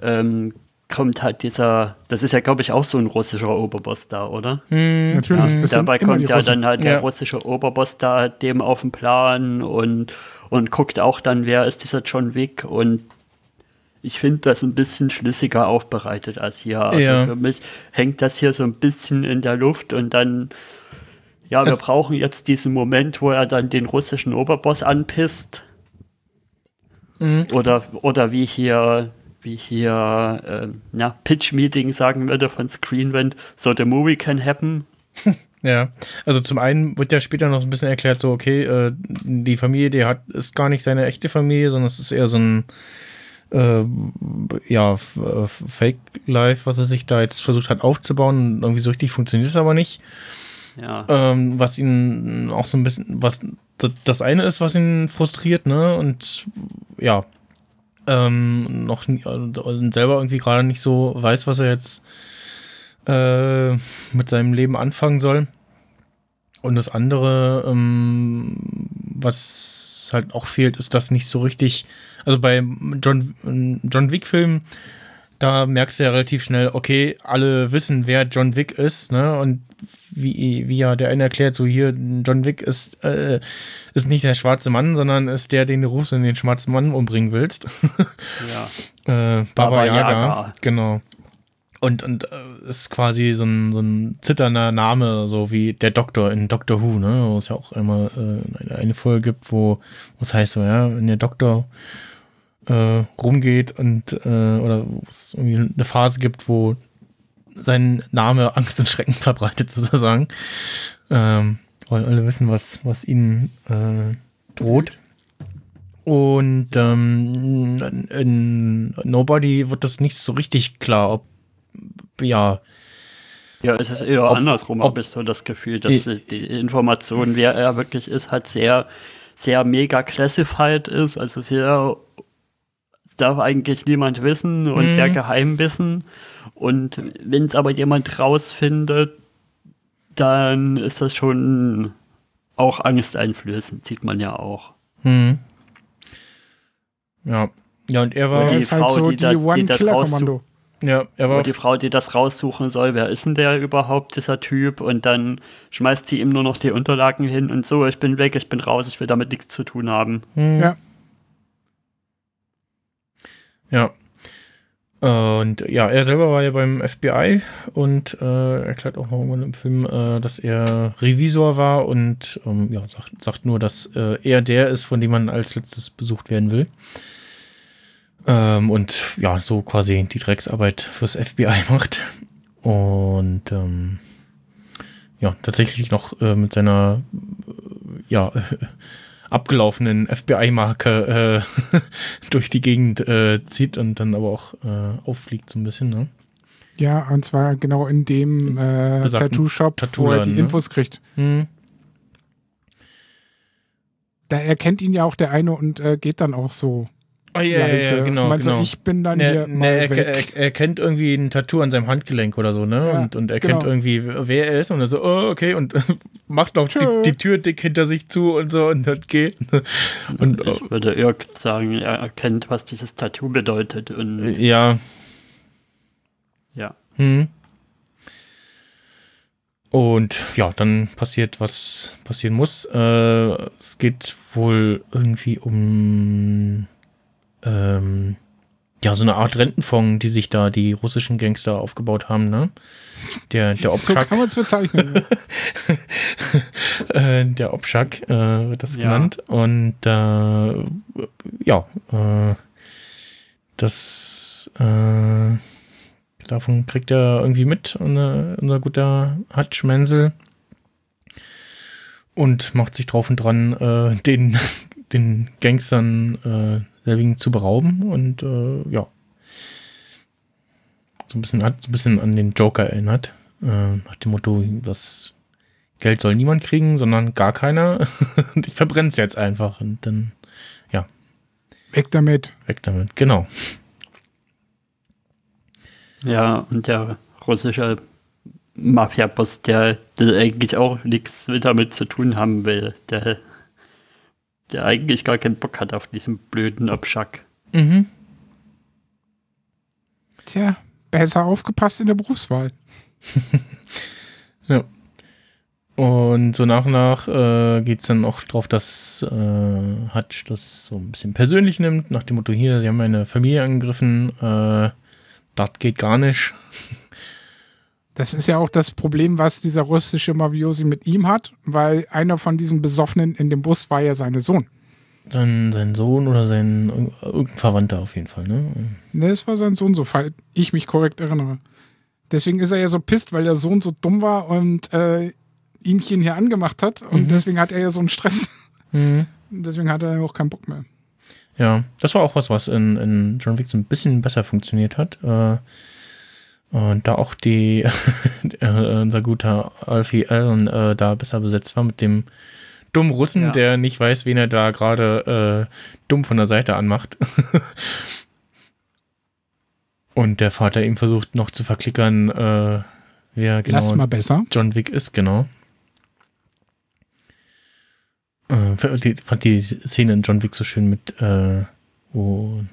ähm, kommt halt dieser, das ist ja glaube ich auch so ein russischer Oberboss da, oder? Natürlich. Ja, dabei kommt ja Russen. dann halt der Ja. russische Oberboss da dem auf den Plan und, und guckt auch dann, wer ist dieser John Wick und ich finde das ein bisschen schlüssiger aufbereitet als hier. Also Ja. für mich hängt das hier so ein bisschen in der Luft und dann, ja, wir Es- brauchen jetzt diesen Moment, wo er dann den russischen Oberboss anpisst Mhm. Oder, oder wie hier, wie hier, äh, na, Pitch-Meeting sagen würde von Screenvent, so the movie can happen. Ja, also zum einen wird ja später noch so ein bisschen erklärt, so, okay, äh, die Familie, die hat, ist gar nicht seine echte Familie, sondern es ist eher so ein, äh, ja, äh, Fake-Life, was er sich da jetzt versucht hat aufzubauen. Irgendwie so richtig funktioniert es aber nicht. Ja. Ähm, was ihn auch so ein bisschen, was das eine ist, was ihn frustriert, ne? Und ja, ähm, noch nie, und selber irgendwie gerade nicht so weiß, was er jetzt äh, mit seinem Leben anfangen soll. Und das andere, ähm, was halt auch fehlt, ist das nicht so richtig. Also bei John, John Wick-Filmen, da merkst du ja relativ schnell, okay, alle wissen, wer John Wick ist, ne? Und wie, wie ja der eine erklärt, so hier, John Wick ist, äh, ist nicht der schwarze Mann, sondern ist der, den du rufst und den schwarzen Mann umbringen willst. Ja. äh, Baba, Baba Yaga. Yaga. Genau. Und, und äh, ist quasi so ein, so ein zitternder Name, so wie der Doktor in Doctor Who, ne? Wo es ja auch immer äh, eine, Folge gibt, wo es heißt so, ja, wenn der Doktor äh, rumgeht und äh, oder es irgendwie eine Phase gibt, wo sein Name Angst und Schrecken verbreitet, sozusagen. Ähm, weil alle wissen, was, was ihnen äh, droht. Und ähm, in Nobody wird das nicht so richtig klar, ob ja, Ja, es ist eher Ob- andersrum, ob- habe ich so das Gefühl, dass I- die Information, wer er wirklich ist, halt sehr, sehr mega classified ist, also sehr es darf eigentlich niemand wissen und Mhm. sehr geheim wissen. Und wenn es aber jemand rausfindet, dann ist das schon auch angsteinflößend, sieht man ja auch. hm. Ja. Ja, und er war, Und Das die ist halt Frau, so die die, da- die Ja, er war Aber die Frau, die das raussuchen soll, wer ist denn der überhaupt, dieser Typ? Und dann schmeißt sie ihm nur noch die Unterlagen hin und so, ich bin weg, ich bin raus, ich will damit nichts zu tun haben. Hm. Ja. Ja. Und ja, er selber war ja beim FBI und äh, erklärt auch noch irgendwann im Film, äh, dass er Revisor war und ähm, ja, sagt, sagt nur, dass äh, er der ist, von dem man als letztes besucht werden will. Ähm, und ja, so quasi die Drecksarbeit fürs FBI macht. Und ähm, ja, tatsächlich noch äh, mit seiner äh, ja, abgelaufenen FBI-Marke äh, durch die Gegend äh, zieht und dann aber auch äh, auffliegt so ein bisschen, ne? Ja, und zwar genau in dem äh, Tattoo-Shop, wo er die ne? Infos kriegt. Hm. Da erkennt ihn ja auch der eine und äh, geht dann auch so. Oh, ja, ja, leise. ja, genau, man genau. Ich bin dann Ne, hier ne, mal er, weg. er, er kennt irgendwie ein Tattoo an seinem Handgelenk oder so, ne? Ja, und, und er kennt genau. irgendwie, wer er ist und er so, oh, okay, und macht noch die, die Tür dick hinter sich zu und so und das geht. Und äh, Ich würde eher sagen, er erkennt, was dieses Tattoo bedeutet. Und ja, ja. Hm. Und ja, dann passiert, was passieren muss. Äh, es geht wohl irgendwie um ähm, ja, so eine Art Rentenfonds, die sich da die russischen Gangster aufgebaut haben, ne? Der, der so Obschak, kann man es bezeichnen. äh, der Obschak äh, wird das Ja. genannt. Und äh, ja, äh, das äh, davon kriegt er irgendwie mit, unser, unser guter Hutch Menzel. Und macht sich drauf und dran, äh, den, den Gangstern äh, selbigen zu berauben. Und äh, ja. So ein bisschen, hat so ein bisschen an den Joker erinnert. Äh, nach dem Motto, das Geld soll niemand kriegen, sondern gar keiner. und ich verbrenne es jetzt einfach. Und dann Weg damit. weg damit. Genau. Ja, und der russische Mafia-Boss, der, der eigentlich auch nichts damit zu tun haben will, der, der eigentlich gar keinen Bock hat auf diesen blöden Obschack. Mhm. Tja, besser aufgepasst in der Berufswahl. Ja. Und so nach und nach äh, geht es dann auch drauf, dass äh, Hutch das so ein bisschen persönlich nimmt, nach dem Motto, hier, sie haben meine Familie angegriffen, äh, das geht gar nicht. Das ist ja auch das Problem, was dieser russische Mafiosi mit ihm hat, weil einer von diesen Besoffenen in dem Bus war ja sein Sohn. sein, sein Sohn oder sein irgendein Verwandter auf jeden Fall, ne? Ne, es war sein Sohn, sofern ich mich korrekt erinnere. Deswegen ist er ja so pisst, weil der Sohn so dumm war und äh, ihmchen hier angemacht hat. Und Mhm. deswegen hat er ja so einen Stress. Mhm. Und deswegen hat er ja auch keinen Bock mehr. Ja, das war auch was, was in, in John Wick so ein bisschen besser funktioniert hat. Äh, und da auch die, äh, unser guter Alfie Allen äh, da besser besetzt war mit dem dummen Russen, Ja. der nicht weiß, wen er da gerade äh, dumm von der Seite anmacht. und der Vater ihm versucht noch zu verklickern, äh, wer genau Lass mal besser. John Wick ist, genau. Äh, fand die, fand die Szene in John Wick so schön mit, äh, wo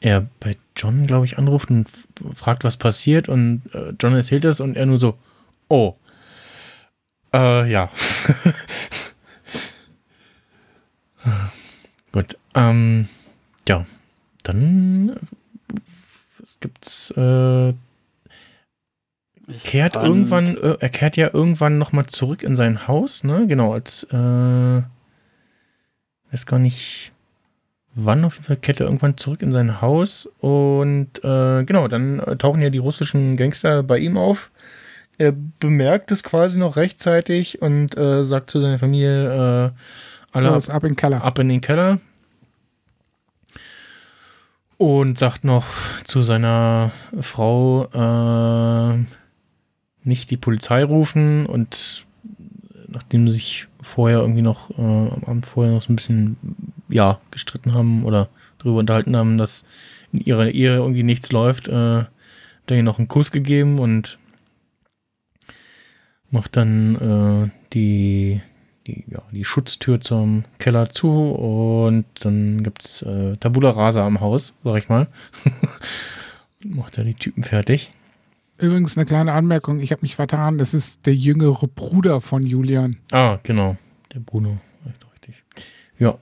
er bei John, glaube ich, anruft und fragt, was passiert und äh, John erzählt das und er nur so, oh. Äh, ja. Gut, ähm, ja, dann äh, was gibt's, äh, kehrt fand- irgendwann, äh, er kehrt ja irgendwann nochmal zurück in sein Haus, ne? Genau, als, äh, weiß gar nicht, wann auf jeden Fall kehrt er irgendwann zurück in sein Haus und, äh, genau, dann äh, tauchen ja die russischen Gangster bei ihm auf. Er bemerkt es quasi noch rechtzeitig und äh, sagt zu seiner Familie, äh, alle Los, ab in den Keller. ab in den Keller und sagt noch zu seiner Frau, äh, nicht die Polizei rufen und nachdem sich vorher irgendwie noch äh, am Abend vorher noch so ein bisschen ja gestritten haben oder darüber unterhalten haben, dass in ihrer Ehe irgendwie nichts läuft, äh, hat er ihr noch einen Kuss gegeben und macht dann äh, die die, ja, die Schutztür zum Keller zu und dann gibt's äh, Tabula Rasa am Haus, sag ich mal. macht da die Typen fertig. Übrigens eine kleine Anmerkung, ich habe mich vertan, das ist der jüngere Bruder von Julian. Ah, genau. Der Bruno. Richtig. Ja.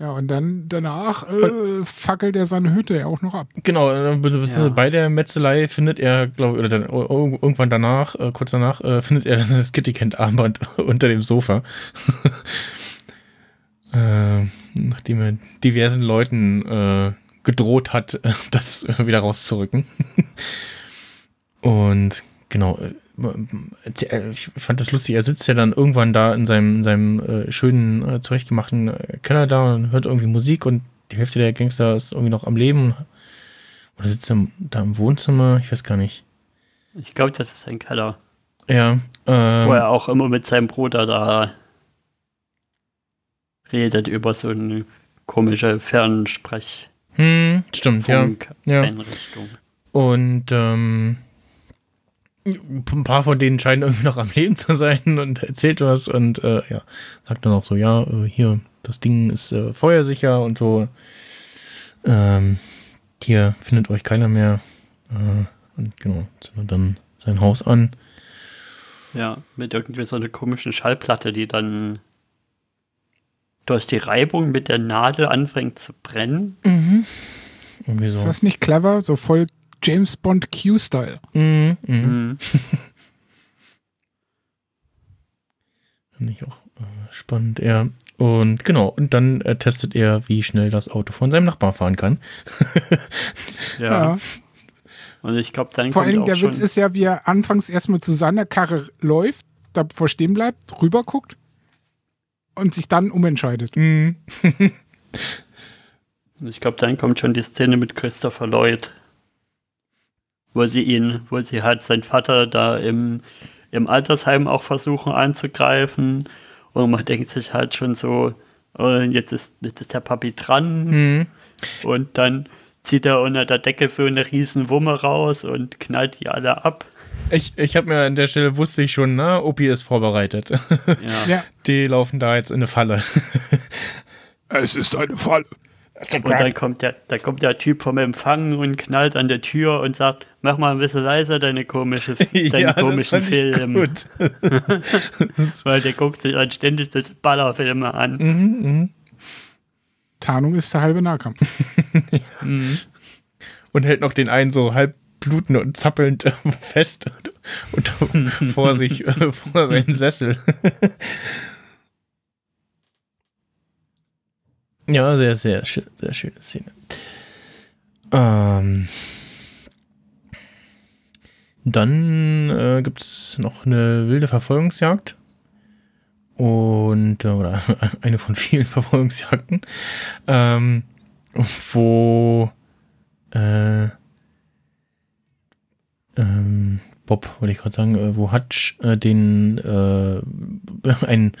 Ja, und dann danach äh, fackelt er seine Hütte ja auch noch ab. Genau, Ja. bei der Metzelei findet er, glaube ich, oder dann, ir- ir- irgendwann danach, äh, kurz danach, äh, findet er dann das Kitty Kent Armband unter dem Sofa. äh, nachdem er diversen Leuten äh, gedroht hat, das wieder rauszurücken. Und genau, ich fand das lustig, er sitzt ja dann irgendwann da in seinem, in seinem äh, schönen, äh, zurechtgemachten äh, Keller da und hört irgendwie Musik und die Hälfte der Gangster ist irgendwie noch am Leben. Oder sitzt er da im Wohnzimmer? Ich weiß gar nicht. Ich glaube, das ist ein Keller. Ja, Wo ähm, er auch immer mit seinem Bruder da redet über so eine komische Fernsprech. hm, stimmt, ja. ja. Einrichtung. Und ähm, ein paar von denen scheinen irgendwie noch am Leben zu sein und erzählt was und äh, ja, sagt dann auch so, ja, äh, hier, das Ding ist äh, feuersicher und so. Ähm, hier findet euch keiner mehr. Äh, und genau, zündet dann sein Haus an. Ja, mit irgendwie so einer komischen Schallplatte, die dann durch die Reibung mit der Nadel anfängt zu brennen. Ist so. das nicht clever? So voll James Bond Q-Style. Mhm, mhm. Mhm. Finde ich auch äh, spannend, ja. Und genau, und dann äh, testet er, wie schnell das Auto von seinem Nachbarn fahren kann. Ja. Ja. Und ich glaube, dann Vor allem der schon, Witz ist ja, wie er anfangs erstmal zu seiner Karre läuft, davor stehen bleibt, rüber guckt und sich dann umentscheidet. Mhm. ich glaube, dann kommt schon die Szene mit Christopher Lloyd, wo sie ihn, wo sie halt seinen Vater da im, im Altersheim auch versuchen anzugreifen. Und man denkt sich halt schon so, oh, jetzt ist, jetzt ist der Papi dran. Mhm. Und dann zieht er unter der Decke so eine riesen Wumme raus und knallt die alle ab. Ich, ich habe mir an der Stelle wusste ich schon, na, Opi ist vorbereitet. Ja. Ja. Die laufen da jetzt in eine Falle. Es ist eine Falle. Und dann kommt der, da kommt der Typ vom Empfang und knallt an der Tür und sagt, mach mal ein bisschen leiser deine komische, deinen komischen Film. gut. Weil der guckt sich dann ständig das Ballerfilme an. mhm, mhm. Tarnung ist der halbe Nahkampf. Und hält noch den einen so halb blutend und zappelnd fest und vor sich, äh, vor seinem Sessel. Ja, sehr, sehr, sehr schöne Szene. Ähm, dann äh, gibt es noch eine wilde Verfolgungsjagd. Und, äh, oder eine von vielen Verfolgungsjagden, ähm, wo äh, ähm, Bob, wollte ich gerade sagen, äh, wo Hutch äh, den äh, einen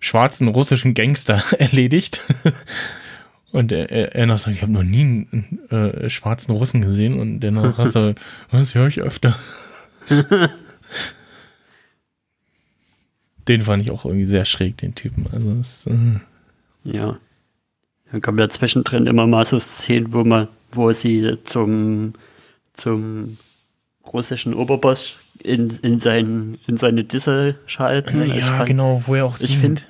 schwarzen russischen Gangster erledigt. Und er, er, er noch sagt, ich habe noch nie einen äh, schwarzen Russen gesehen. Und der noch sagt, das höre ich öfter. den fand ich auch irgendwie sehr schräg, den Typen. Also das, äh Ja. Dann kommen ja zwischendrin immer mal so Szenen, wo man, wo sie zum, zum russischen Oberboss in, in, sein, in seine Disse schalten. ja, Ich fand- genau, wo er auch Ich finde,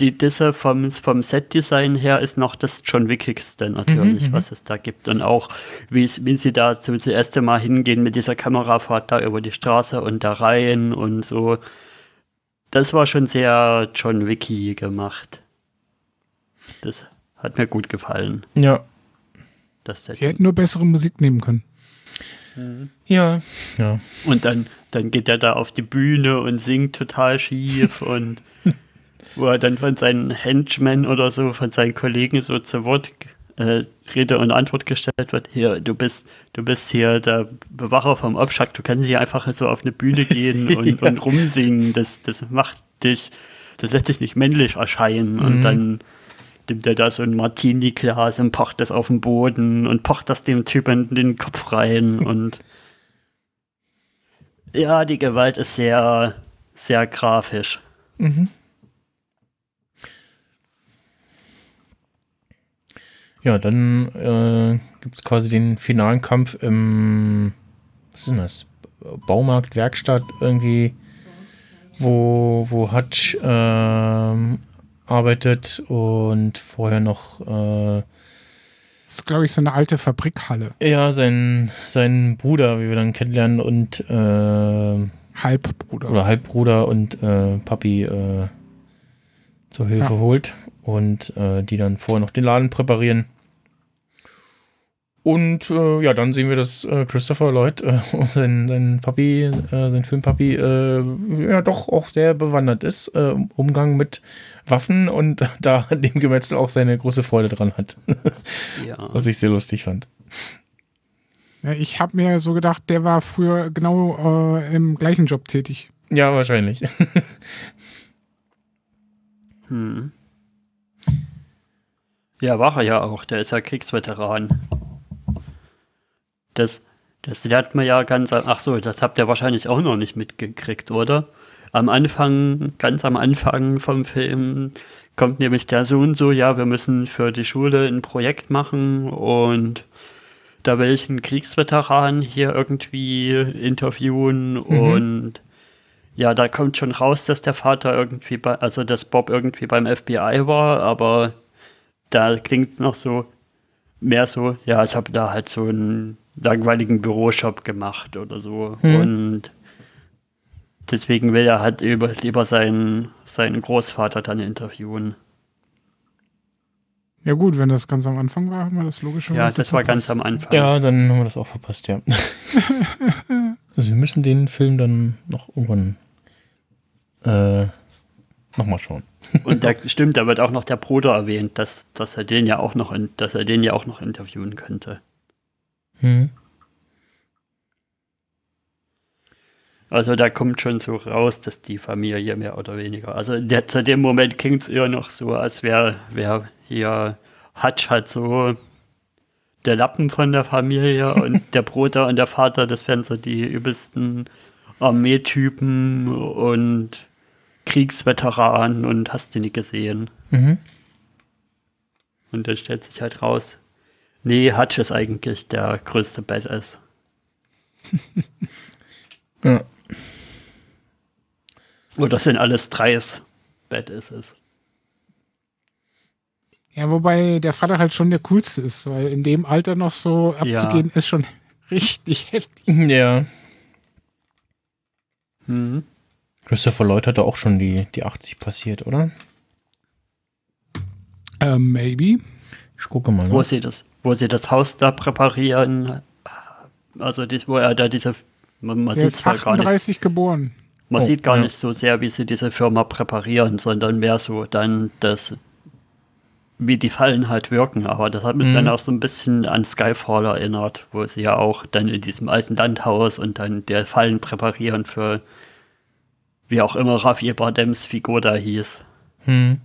die Disse vom, vom Set-Design her ist noch das John Wickigste natürlich, Mhm, was es da gibt. Und auch, wie, wie sie da zum ersten Mal hingehen mit dieser Kamerafahrt da über die Straße und da rein und so. Das war schon sehr John Wicky gemacht. Das hat mir gut gefallen. Ja, Das Die hätten nur bessere Musik nehmen können. Ja, ja. Und dann, dann geht er da auf die Bühne und singt total schief und wo er dann von seinen Henchmen oder so, von seinen Kollegen so zu Wort äh, Rede und Antwort gestellt wird. Hier, du bist, du bist hier der Bewacher vom Obschack, du kannst hier einfach so auf eine Bühne gehen und, und rumsingen. Das, das macht dich, das lässt dich nicht männlich erscheinen. Und Mhm. dann nimmt er da so ein Martini-Glas und pocht das auf den Boden und pocht das dem Typen in den Kopf rein und ja, die Gewalt ist sehr, sehr grafisch. Mhm. Ja, dann äh, gibt es quasi den finalen Kampf im, was ist denn das? Baumarkt, Werkstatt irgendwie, wo, wo Hutch ähm, arbeitet und vorher noch äh, Das ist, glaube ich, so eine alte Fabrikhalle. ja, sein, sein Bruder, wie wir dann kennenlernen, und äh, Halbbruder. oder Halbbruder und äh, Papi äh, zur Hilfe Ja. holt und äh, die dann vorher noch den Laden präparieren. Und äh, ja, dann sehen wir, dass äh, Christopher Lloyd, äh, sein, sein Papi, äh, sein Filmpapi, äh, ja doch auch sehr bewandert ist im Umgang mit Waffen und da an dem Gemetzel auch seine große Freude dran hat. Ja. Was ich sehr lustig fand. Ja, ich habe mir so gedacht, der war früher genau äh, im gleichen Job tätig. Ja, wahrscheinlich. Hm. Ja, war er ja auch. Der ist ja Kriegsveteran. Das, das lernt man ja ganz. Ach so, das habt ihr wahrscheinlich auch noch nicht mitgekriegt, oder? Am Anfang, ganz am Anfang vom Film, kommt nämlich der Sohn so: Ja, wir müssen für die Schule ein Projekt machen und da will ich einen Kriegsveteran hier irgendwie interviewen und ja, da kommt schon raus, dass der Vater irgendwie bei, also dass Bob irgendwie beim FBI war, aber da klingt es noch so mehr so, ja, ich habe da halt so einen langweiligen Büroshop gemacht oder so. Hm. Und deswegen will er halt über, lieber seinen, seinen Großvater dann interviewen. Ja gut, wenn das ganz am Anfang war, haben wir das logischerweise Ja, das war ganz verpasst. am Anfang. Ja, dann haben wir das auch verpasst, ja. also wir müssen den Film dann noch irgendwann äh, nochmal schauen. Und da stimmt, da wird auch noch der Bruder erwähnt, dass, dass er den ja auch noch dass er den ja auch noch interviewen könnte. Hm. Also da kommt schon so raus, dass die Familie mehr oder weniger. Also der, zu dem Moment klingt es eher noch so, als wäre wär hier Hutch halt so der Lappen von der Familie und der Bruder und der Vater, das wären so die übelsten Armeetypen und Kriegsveteranen und hast du nicht gesehen. Mhm. Und dann stellt sich halt raus, nee, Hutch ist eigentlich der größte Badass. Ja. Oder sind alles Dreis Badasses? Ja, wobei der Vater halt schon der coolste ist, weil in dem Alter noch so abzugehen ist schon richtig heftig. Ja. Mhm. Christopher Lloyd hatte auch schon die, die 80 passiert, oder? Ähm, maybe. Ich gucke mal. Wo Ne? sie das, wo sie das Haus da präparieren, also dies, wo er da diese, man, man Der sieht ist zwar gar nicht, 38 geboren. Man Oh, sieht gar ja. nicht so sehr, wie sie diese Firma präparieren, sondern mehr so dann das, wie die Fallen halt wirken. Aber das hat mich Mhm. dann auch so ein bisschen an Skyfall erinnert, wo sie ja auch dann in diesem alten Landhaus und dann der Fallen präparieren für wie auch immer Rafi Bardems Figur da hieß. Hm.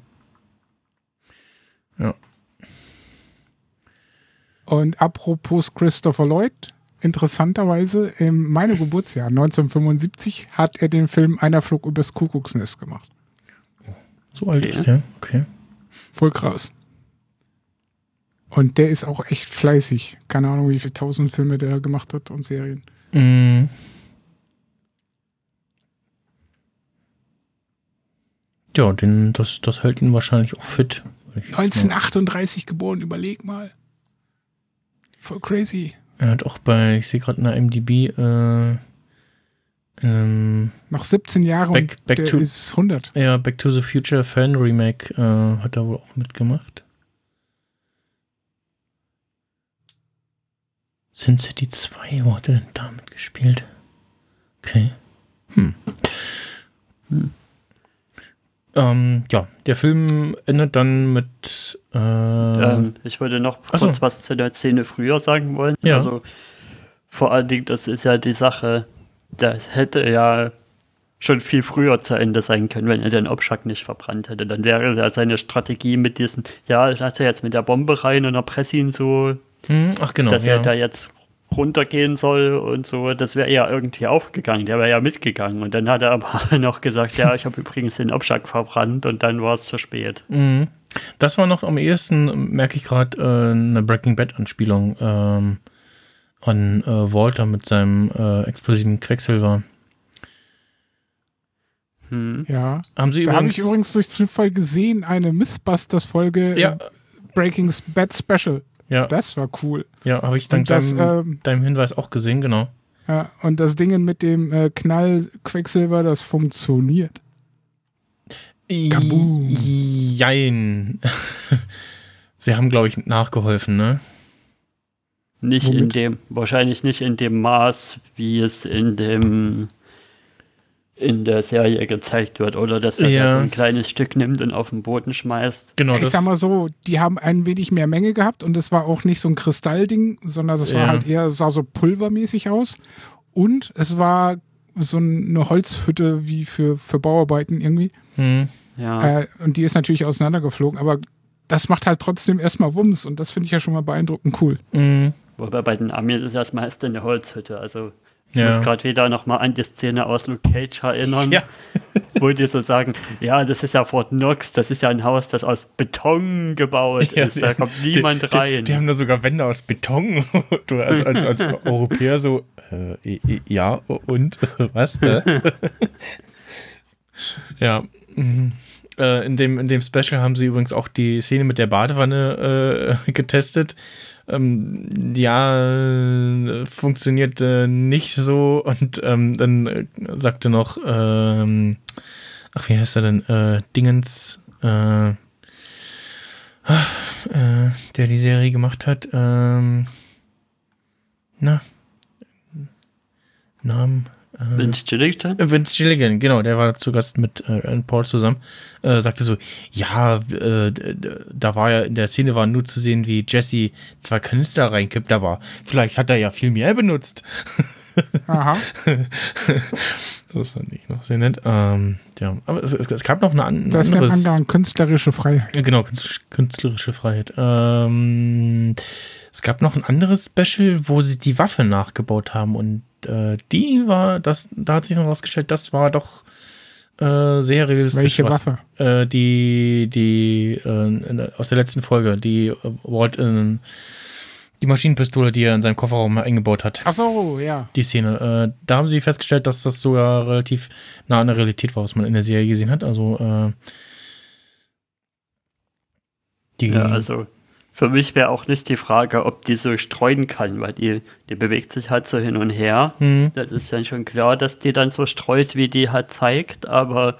Ja. Und apropos Christopher Lloyd, interessanterweise, in meinem Geburtsjahr 1975 hat er den Film Einer flog übers Kuckucksnest gemacht. So alt ist der. Okay. Voll krass. Und der ist auch echt fleißig. Keine Ahnung, wie viele tausend Filme der gemacht hat und Serien. Mhm. Ja, den, das, das hält ihn wahrscheinlich auch fit. würd ich jetzt mal- 1938 geboren, überleg mal. Voll crazy. Er hat auch bei, ich sehe gerade in der MDB, äh, ähm, Nach 17 Jahren Back- und back der to- ist 100. ja, Back to the Future Fan Remake äh, hat er wohl auch mitgemacht. Sin City 2, wo hat er denn da mitgespielt? Okay. Hm. Ähm, ja, der Film endet dann mit äh, Ähm, ich würde noch Ach so. kurz was zu der Szene früher sagen wollen. Ja. Also vor allen Dingen, das ist ja die Sache, das hätte ja schon viel früher zu Ende sein können, wenn er den Obschack nicht verbrannt hätte. Dann wäre ja seine Strategie mit diesen, ja, ich lasse jetzt mit der Bombe rein und erpresse ihn so, hm, ach genau, dass ja. er da jetzt runtergehen soll und so, das wäre ja irgendwie aufgegangen, der wäre ja mitgegangen und dann hat er aber noch gesagt, ja, ich habe übrigens den Obschack verbrannt und dann war es zu spät. Mhm. Das war noch am ehesten, merke ich gerade, äh, eine Breaking Bad-Anspielung ähm, an äh, Walter mit seinem äh, explosiven Quecksilber. Hm. Ja. Haben Sie Da habe ich übrigens, übrigens durch Zufall gesehen, eine Missbusters-Folge Ja. äh, Breaking Bad Special. Ja, Das war cool. ja habe ich dank das, deinem, ähm, deinem Hinweis auch gesehen, genau. Ja, und das Ding mit dem äh, Knall Quecksilber, das funktioniert. Kaboom. Jein. Sie haben, glaube ich, nachgeholfen, ne? Nicht in Womit? dem, wahrscheinlich nicht in dem Maß, wie es in dem in der Serie gezeigt wird, oder dass er Ja. so ein kleines Stück nimmt und auf den Boden schmeißt. Genau, ich das, sag mal so, die haben ein wenig mehr Menge gehabt und es war auch nicht so ein Kristallding, sondern es war Ja. halt eher, sah so pulvermäßig aus. Und es war so eine Holzhütte wie für, für Bauarbeiten irgendwie. hm, Ja. Äh, und die ist natürlich auseinandergeflogen, aber das macht halt trotzdem erstmal Wumms und das finde ich ja schon mal beeindruckend cool. hm, Wobei bei den Amis ist das meiste eine Holzhütte. Also ich Ja. muss gerade wieder nochmal an die Szene aus Luke Cage erinnern, Ja. wo die so sagen, ja, das ist ja Fort Knox, das ist ja ein Haus, das aus Beton gebaut Ja, ist, da kommt niemand die, rein. Die, die haben da sogar Wände aus Beton. Du als, als, als Europäer so, äh, ja, und? Was? Äh? ja. mhm. Äh, in, dem, in dem Special haben sie übrigens auch die Szene mit der Badewanne äh, getestet. Ähm, ja, funktioniert äh, nicht so. Und ähm, dann äh, sagte noch, ähm, ach, wie heißt er denn? Äh, Dingens, äh, äh, der die Serie gemacht hat. Ähm, na, Namen. Äh, Vince Gilligan? äh, Vince Gilligan, genau, der war zu Gast mit äh, Paul zusammen. Äh, sagte so, ja, äh, da war ja in der Szene war nur zu sehen, wie Jesse zwei Kanister reinkippt, aber vielleicht hat er ja viel mehr benutzt. Aha. das fand ich noch sehr nett. Ähm, ja, aber es, es, es gab noch eine, an- ein Das anderes. man dann künstlerische Freiheit. Genau, künstl- künstlerische Freiheit. Ähm, es gab noch ein anderes Special, wo sie die Waffe nachgebaut haben und äh, die war, das, da hat sich noch rausgestellt, das war doch äh, sehr realistisch. Welche was, Waffe? Äh, die, die äh, aus der letzten Folge, die äh, Walt in, die Maschinenpistole, die er in seinem Kofferraum eingebaut hat. Ach so, ja. Die Szene. Äh, da haben sie festgestellt, dass das sogar relativ nah an der Realität war, was man in der Serie gesehen hat. Also äh, die, Ja, also Für mich wäre auch nicht die Frage, ob die so streuen kann, weil die, die bewegt sich halt so hin und her. Mhm. Das ist ja schon klar, dass die dann so streut, wie die halt zeigt. Aber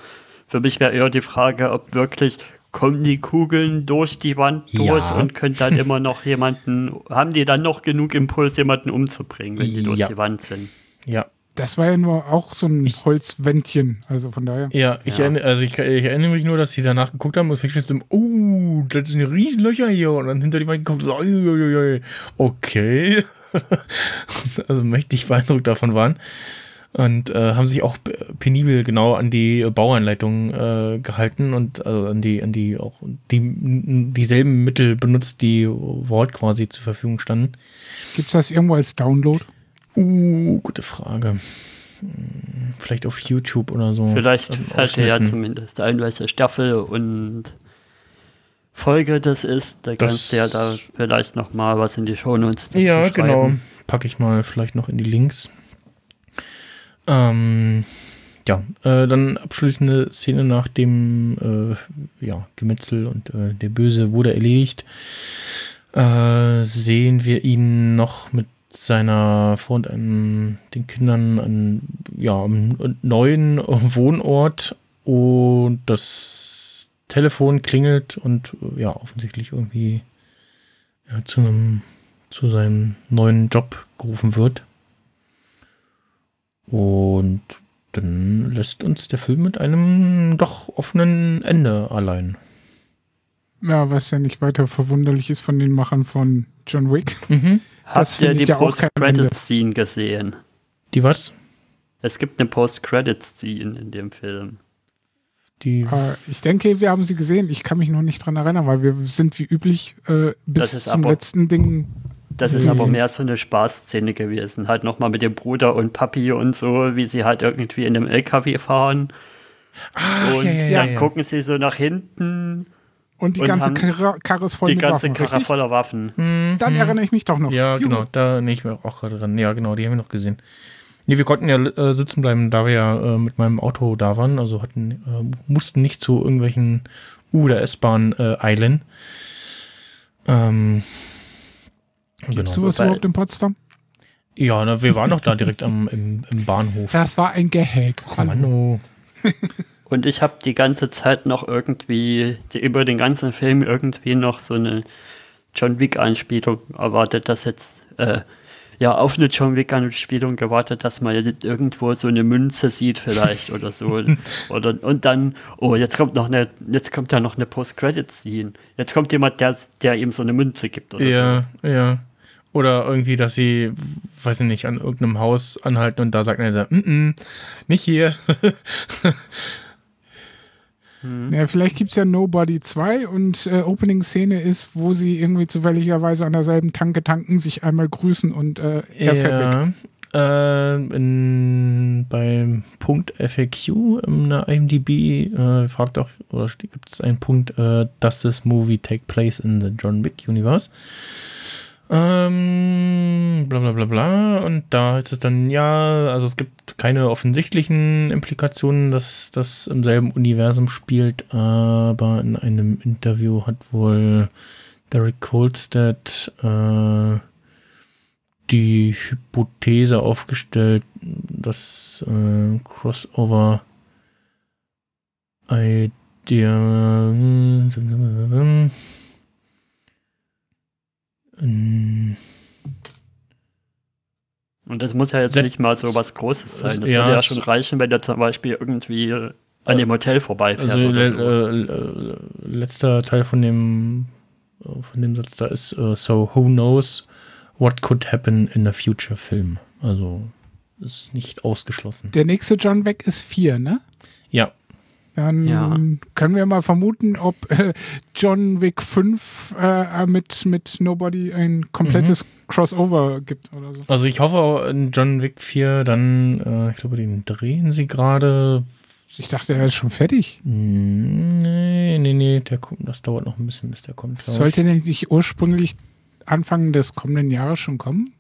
für mich wäre eher die Frage, ob wirklich kommen die Kugeln durch die Wand durch Ja. und können dann immer noch jemanden, haben die dann noch genug Impuls, jemanden umzubringen, wenn die durch Ja. die Wand sind? Ja. Das war ja nur auch so ein Holzwändchen. Also von daher. Ja, ich, Ja. Erinnere, also ich, ich erinnere mich nur, dass sie danach geguckt haben und ich so, oh, das sind Riesenlöcher hier und dann hinter die Wand geguckt, so, uiuiui, okay. also mächtig beeindruckt davon waren. Und äh, haben sich auch penibel genau an die Bauanleitung äh, gehalten und also an die, an die auch die, dieselben Mittel benutzt, die Walt quasi zur Verfügung standen. Gibt es das irgendwo als Download? Uh, gute Frage. Hm, Vielleicht auf YouTube oder so. Vielleicht fällt dir ja zumindest ein, welche Staffel und Folge das ist. Da Das- kannst du ja da vielleicht noch mal was in die Shownotes Ja, genau. Packe ich mal vielleicht noch in die Links. Ähm, ja, äh, dann abschließende Szene nach dem äh, ja, Gemetzel und äh, der Böse wurde erledigt. Äh, sehen wir ihn noch mit seiner Frau und einem, den Kindern an ja, am neuen Wohnort und das Telefon klingelt und ja, offensichtlich irgendwie ja, zu einem zu seinem neuen Job gerufen wird. Und dann lässt uns der Film mit einem doch offenen Ende allein. Ja, was ja nicht weiter verwunderlich ist von den Machern von John Wick. Mhm. Habt ihr die ja. Post-Credit-Scene gesehen? Die was? Es gibt eine Post-Credit-Scene in dem Film. Die Äh, ich denke, wir haben sie gesehen. Ich kann mich noch nicht dran erinnern, weil wir sind wie üblich äh, bis Das ist zum aber- letzten Ding. Das ist aber mehr so eine Spaßszene gewesen. Halt nochmal mit dem Bruder und Papi und so, wie sie halt irgendwie in einem LKW fahren. Ah, und ja, ja, ja, dann ja. gucken sie so nach hinten. Und die Und ganze Karre, Karre ist voll die mit ganze Waffen, Karre richtig? voller Waffen. Mhm. Dann erinnere ich mich doch noch. Ja, Juhu. genau, da nähe ich mir auch gerade dran. Ja, genau, die haben wir noch gesehen. Nee, wir konnten ja äh, sitzen bleiben, da wir ja äh, mit meinem Auto da waren, also hatten, äh, mussten nicht zu irgendwelchen U- oder S-Bahn äh, eilen. Ähm, Gibt's genau. sowas überhaupt in Potsdam? Ja, na, wir waren doch da direkt am, im, im Bahnhof. Das war ein Gehag. Ach, Mann, oh. Und ich habe die ganze Zeit noch irgendwie, die, über den ganzen Film irgendwie noch so eine John Wick-Anspielung erwartet, dass jetzt, äh, ja, auf eine John Wick-Anspielung gewartet, dass man irgendwo so eine Münze sieht vielleicht oder so. oder, und dann, oh, jetzt kommt noch eine, jetzt kommt da noch eine Post-Credit-Scene. Jetzt kommt jemand, der, der ihm so eine Münze gibt oder Ja, ja. Oder irgendwie, dass sie, weiß ich nicht, an irgendeinem Haus anhalten und da sagt einer, mm -mm, nicht hier. Ja, vielleicht gibt es ja Nobody 2 und äh, Opening-Szene ist, wo sie irgendwie zufälligerweise an derselben Tanke tanken, sich einmal grüßen und äh, er fährt weg. ja. Äh, in, beim Punkt FAQ in der IMDb äh, fragt auch, oder gibt es einen Punkt, äh, does this movie take place in the John Wick Universe? Ähm, bla bla bla bla. Und da ist es dann, ja, also es gibt keine offensichtlichen Implikationen, dass das im selben Universum spielt, aber in einem Interview hat wohl Derek Kolstad äh, die Hypothese aufgestellt, dass äh, Crossover Idea Und das muss ja jetzt nicht mal so was Großes sein. Das Ja, würde ja schon reichen, wenn der zum Beispiel irgendwie an dem Hotel vorbeifährt. Also oder le so. äh, äh, letzter Teil von dem äh, von dem Satz da ist äh, so who knows what could happen in a future film. Also ist nicht ausgeschlossen. Der nächste John Wick ist 4, ne? Ja, Dann Ja. können wir mal vermuten, ob äh, John Wick 5 äh, mit, mit Nobody ein komplettes Crossover gibt oder so. also ich hoffe in John Wick 4 dann, äh, ich glaube, den drehen sie gerade. Ich dachte, er ist schon fertig. Hm, Nee, nee, nee, der kommt, das dauert noch ein bisschen, bis der kommt. Sollte denn nicht ursprünglich Anfang des kommenden Jahres schon kommen?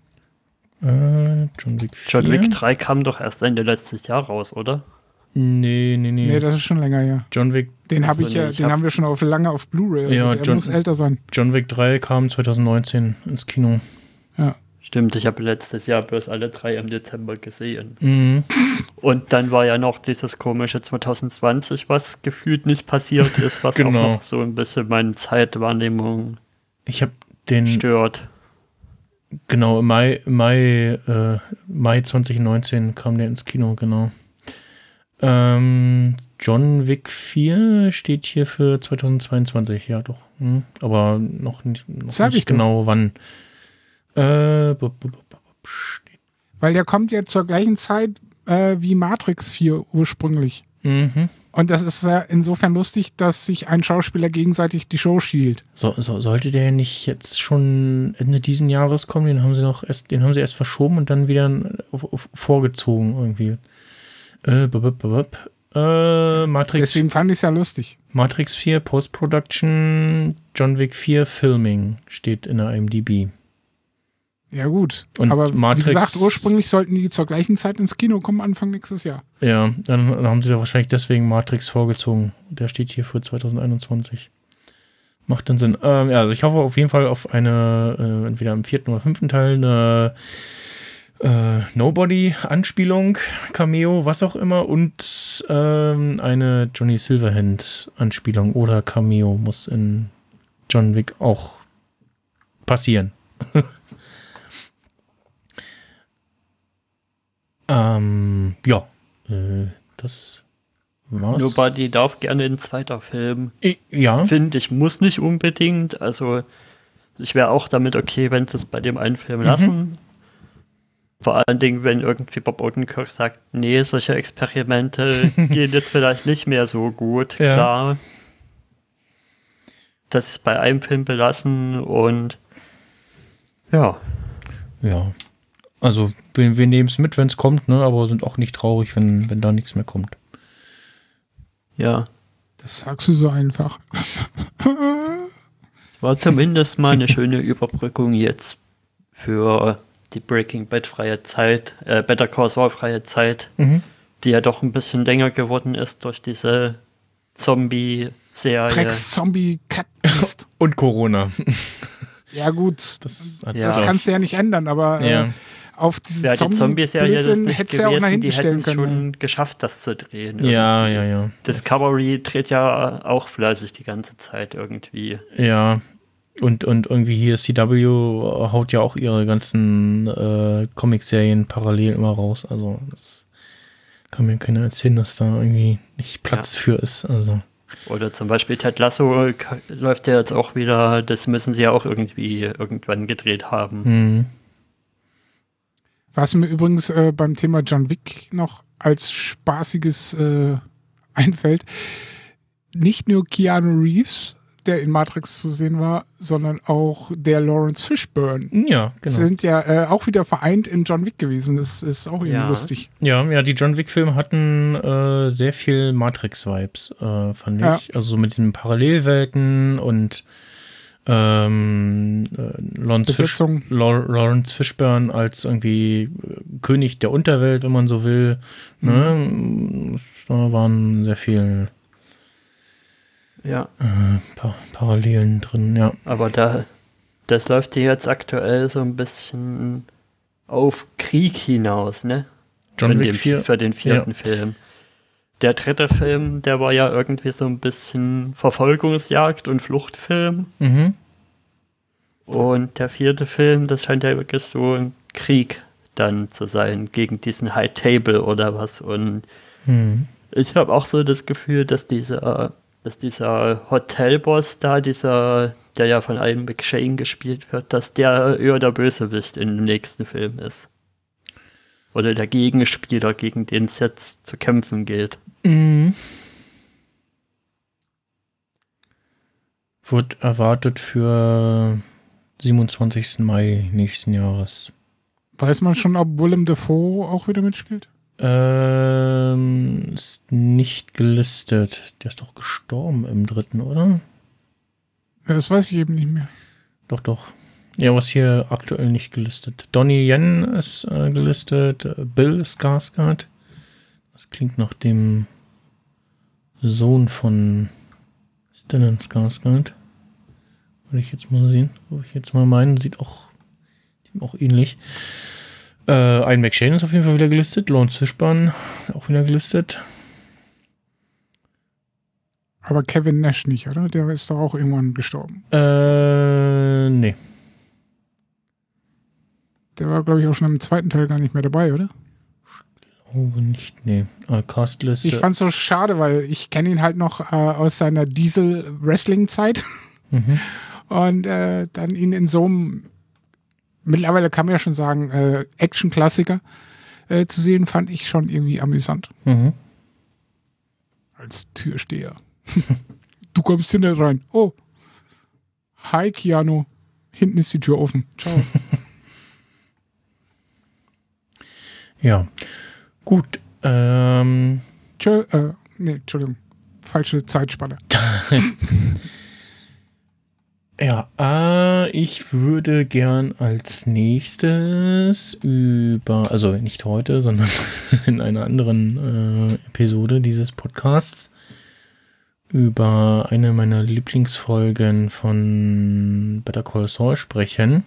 Äh, John Wick 4. John Wick 3 kam doch erst Ende letztes Jahr raus, oder? Nee, nee, nee. Nee, das ist schon länger her. John Wick, Den habe Also ich ja, nee, ich den hab- haben wir schon auf lange auf Blu-ray. Also Ja, der John- muss älter sein. John Wick 3 kam 2019 ins Kino. Ja. Stimmt, ich habe letztes Jahr bloß alle drei im Dezember gesehen. Mhm. Und dann war ja noch dieses komische 2020, was gefühlt nicht passiert ist, was Genau. auch noch so ein bisschen meine Zeitwahrnehmung Ich habe den, stört. genau, im Mai, Mai, äh, Mai 2019 kam der ins Kino, genau. Ähm, John Wick 4 steht hier für 2022, ja doch. Hm. Aber noch nicht, noch Sag ich nicht doch. genau wann. Äh, bu- bu- steht. Weil der kommt ja zur gleichen Zeit äh, wie Matrix 4 ursprünglich. Mhm. Und das ist ja insofern lustig, dass sich ein Schauspieler gegenseitig die Show stiehlt. So, so, sollte der nicht jetzt schon Ende diesen Jahres kommen? Den haben sie noch erst, den haben sie erst verschoben und dann wieder auf, auf, vorgezogen irgendwie. Äh, bub, bub, bub. äh Matrix, Deswegen fand ich es ja lustig. Matrix 4 Post-Production, John Wick 4 Filming steht in der IMDb. Ja, gut. Und Aber Matrix- wie gesagt, ursprünglich sollten die zur gleichen Zeit ins Kino kommen, Anfang nächstes Jahr. Ja, dann haben sie da wahrscheinlich deswegen Matrix vorgezogen. Der steht hier für 2021. Macht dann Sinn. Ähm, ja, also ich hoffe auf jeden Fall auf eine, äh, entweder im vierten oder fünften Teil, eine äh, Nobody-Anspielung, Cameo, was auch immer, und ähm, eine Johnny Silverhand-Anspielung oder Cameo muss in John Wick auch passieren. ähm, ja, äh, das war's. Nobody darf gerne ein zweiter Film. I- Ja, Finde ich, muss nicht unbedingt. Also, ich wäre auch damit okay, wenn sie es bei dem einen Film lassen. Vor allen Dingen, wenn irgendwie Bob Odenkirk sagt, nee, solche Experimente gehen jetzt vielleicht nicht mehr so gut. Ja. Klar. Das ist bei einem Film belassen und ja. ja. Also, wir, wir nehmen es mit, wenn es kommt, ne, aber sind auch nicht traurig, wenn, wenn da nichts mehr kommt. Ja. Das sagst du so einfach. War zumindest mal eine schöne Überbrückung jetzt für die Breaking Bad freie Zeit, äh, Better Call Saul freie Zeit, Mhm. die ja doch ein bisschen länger geworden ist durch diese Zombie-Serie. Drecks-Zombie-Cat. Und Corona. ja, gut. Das, Ja. Das kannst du ja nicht ändern, aber äh, Ja. auf diese Ja, die Zombie-Serie ist Zombie-Blödsinn nicht hättest du ja auch nach gewesen, hinten die hätten stellen es können. schon geschafft, das zu drehen. ja, irgendwie. ja, ja. Discovery dreht ja auch fleißig die ganze Zeit irgendwie. Ja. Und, und irgendwie hier CW haut ja auch ihre ganzen äh, Comic-Serien parallel immer raus. Also, das kann mir keiner erzählen, dass da irgendwie nicht Platz für ist. Also, Oder zum Beispiel Ted Lasso läuft ja jetzt auch wieder, das müssen sie ja auch irgendwie irgendwann gedreht haben. hm. Was mir übrigens äh, beim Thema John Wick noch als spaßiges äh, einfällt, nicht nur Keanu Reeves, der in Matrix zu sehen war, sondern auch der Lawrence Fishburne. ja, genau. Sind ja äh, auch wieder vereint in John Wick gewesen. Das ist auch irgendwie Ja. lustig. Ja, ja, die John Wick-Filme hatten äh, sehr viel Matrix-Vibes, äh, fand Ja. ich. Also so mit diesen Parallelwelten und ähm, äh, Lawrence, Fish, Lawrence Fishburne als irgendwie äh, König der Unterwelt, wenn man so will. Ne? Da waren sehr viel Ja, äh, pa Parallelen drin, ja. aber da, das läuft ja jetzt aktuell so ein bisschen auf Krieg hinaus, ne? John für, Wick den, 4. für den vierten Film. Der dritte Film, der war ja irgendwie so ein bisschen Verfolgungsjagd und Fluchtfilm. Mhm. Und der vierte Film, das scheint ja wirklich so ein Krieg dann zu sein gegen diesen High Table oder was. Und Mhm. ich habe auch so das Gefühl, dass dieser, dass dieser Hotelboss da, dieser, der ja von einem McShane gespielt wird, dass der eher der Bösewicht in dem nächsten Film ist. Oder der Gegenspieler, gegen den es jetzt zu kämpfen gilt. Mhm. Wird erwartet für 27. Mai nächsten Jahres. Weiß man schon, ob Willem Dafoe auch wieder mitspielt? Ähm, ist nicht gelistet. Der ist doch gestorben im dritten, oder? Ja, Das weiß ich eben nicht mehr. Doch, doch. Ja, was hier aktuell nicht gelistet. Donnie Yen ist äh, gelistet, Bill Skarsgård Das klingt nach dem Sohn von Stellan Skarsgård. Würde ich jetzt mal sehen. Würde ich jetzt mal meinen. Sieht auch, sieht auch ähnlich. Äh, ein McShane ist auf jeden Fall wieder gelistet. Lawrence Fishburne auch wieder gelistet. Aber Kevin Nash nicht, oder? Der ist doch auch irgendwann gestorben. Äh, nee. Der war, glaube ich, auch schon im zweiten Teil gar nicht mehr dabei, oder? Glaube nicht, nee. Äh, Castliste. Ich fand's so schade, weil ich kenne ihn halt noch äh, aus seiner Diesel-Wrestling-Zeit. Mhm. Und äh, dann ihn in so einem, mittlerweile kann man ja schon sagen, äh, Action-Klassiker äh, zu sehen, fand ich schon irgendwie amüsant. Mhm. Als Türsteher. du kommst hier nicht rein. Oh. Hi, Keanu. Hinten ist die Tür offen. Ciao. Ja. Gut. Ähm, Tschö, äh, nee, Entschuldigung. Falsche Zeitspanne. ja, äh, ich würde gern als nächstes über, also nicht heute, sondern in einer anderen äh, Episode dieses Podcasts über eine meiner Lieblingsfolgen von Better Call Saul sprechen.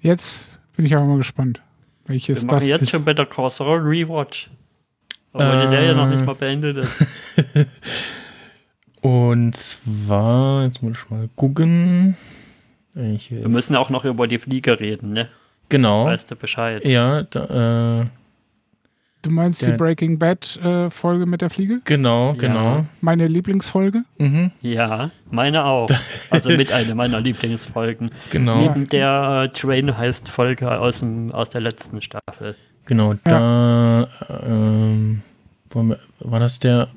Jetzt bin ich aber mal gespannt. Welches Wir machen das jetzt ist. schon Better Call Saul Rewatch. Obwohl die Serie noch nicht mal beendet ist. Und zwar, jetzt muss ich mal gucken. Ich, Wir müssen auch noch über die Fliege reden, ne? genau. Weißt du Bescheid? Ja, da, äh, Du meinst die Breaking Bad äh, Folge mit der Fliege? genau, genau. Meine Lieblingsfolge? Mhm, Ja, meine auch. Also mit einer meiner Lieblingsfolgen. genau, Neben der äh, Train heißt Folge aus, dem, aus der letzten Staffel. genau. Da ähm, wo- war das der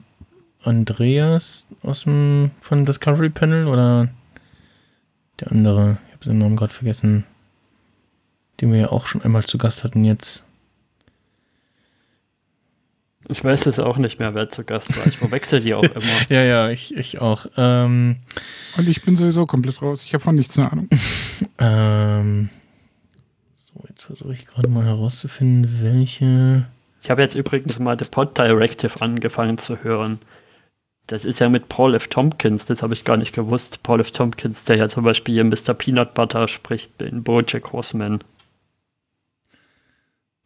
Andreas aus dem von Discovery Panel oder der andere? Ich habe den Namen gerade vergessen. Den wir ja auch schon einmal zu Gast hatten jetzt. Ich weiß es auch nicht mehr, wer zu Gast war. Ich verwechsel die auch immer. Ja, ja, ich, ich auch. Ähm, Und ich bin sowieso komplett raus. Ich habe von nichts eine Ahnung. ähm, so, jetzt versuche ich gerade mal herauszufinden, welche. Ich habe jetzt übrigens mal The Pod Directive angefangen zu hören. Das ist ja mit Paul F. Tompkins, das habe ich gar nicht gewusst. Paul F. Tompkins, der ja zum Beispiel hier Mr. Peanut Butter spricht in Bojack Horseman.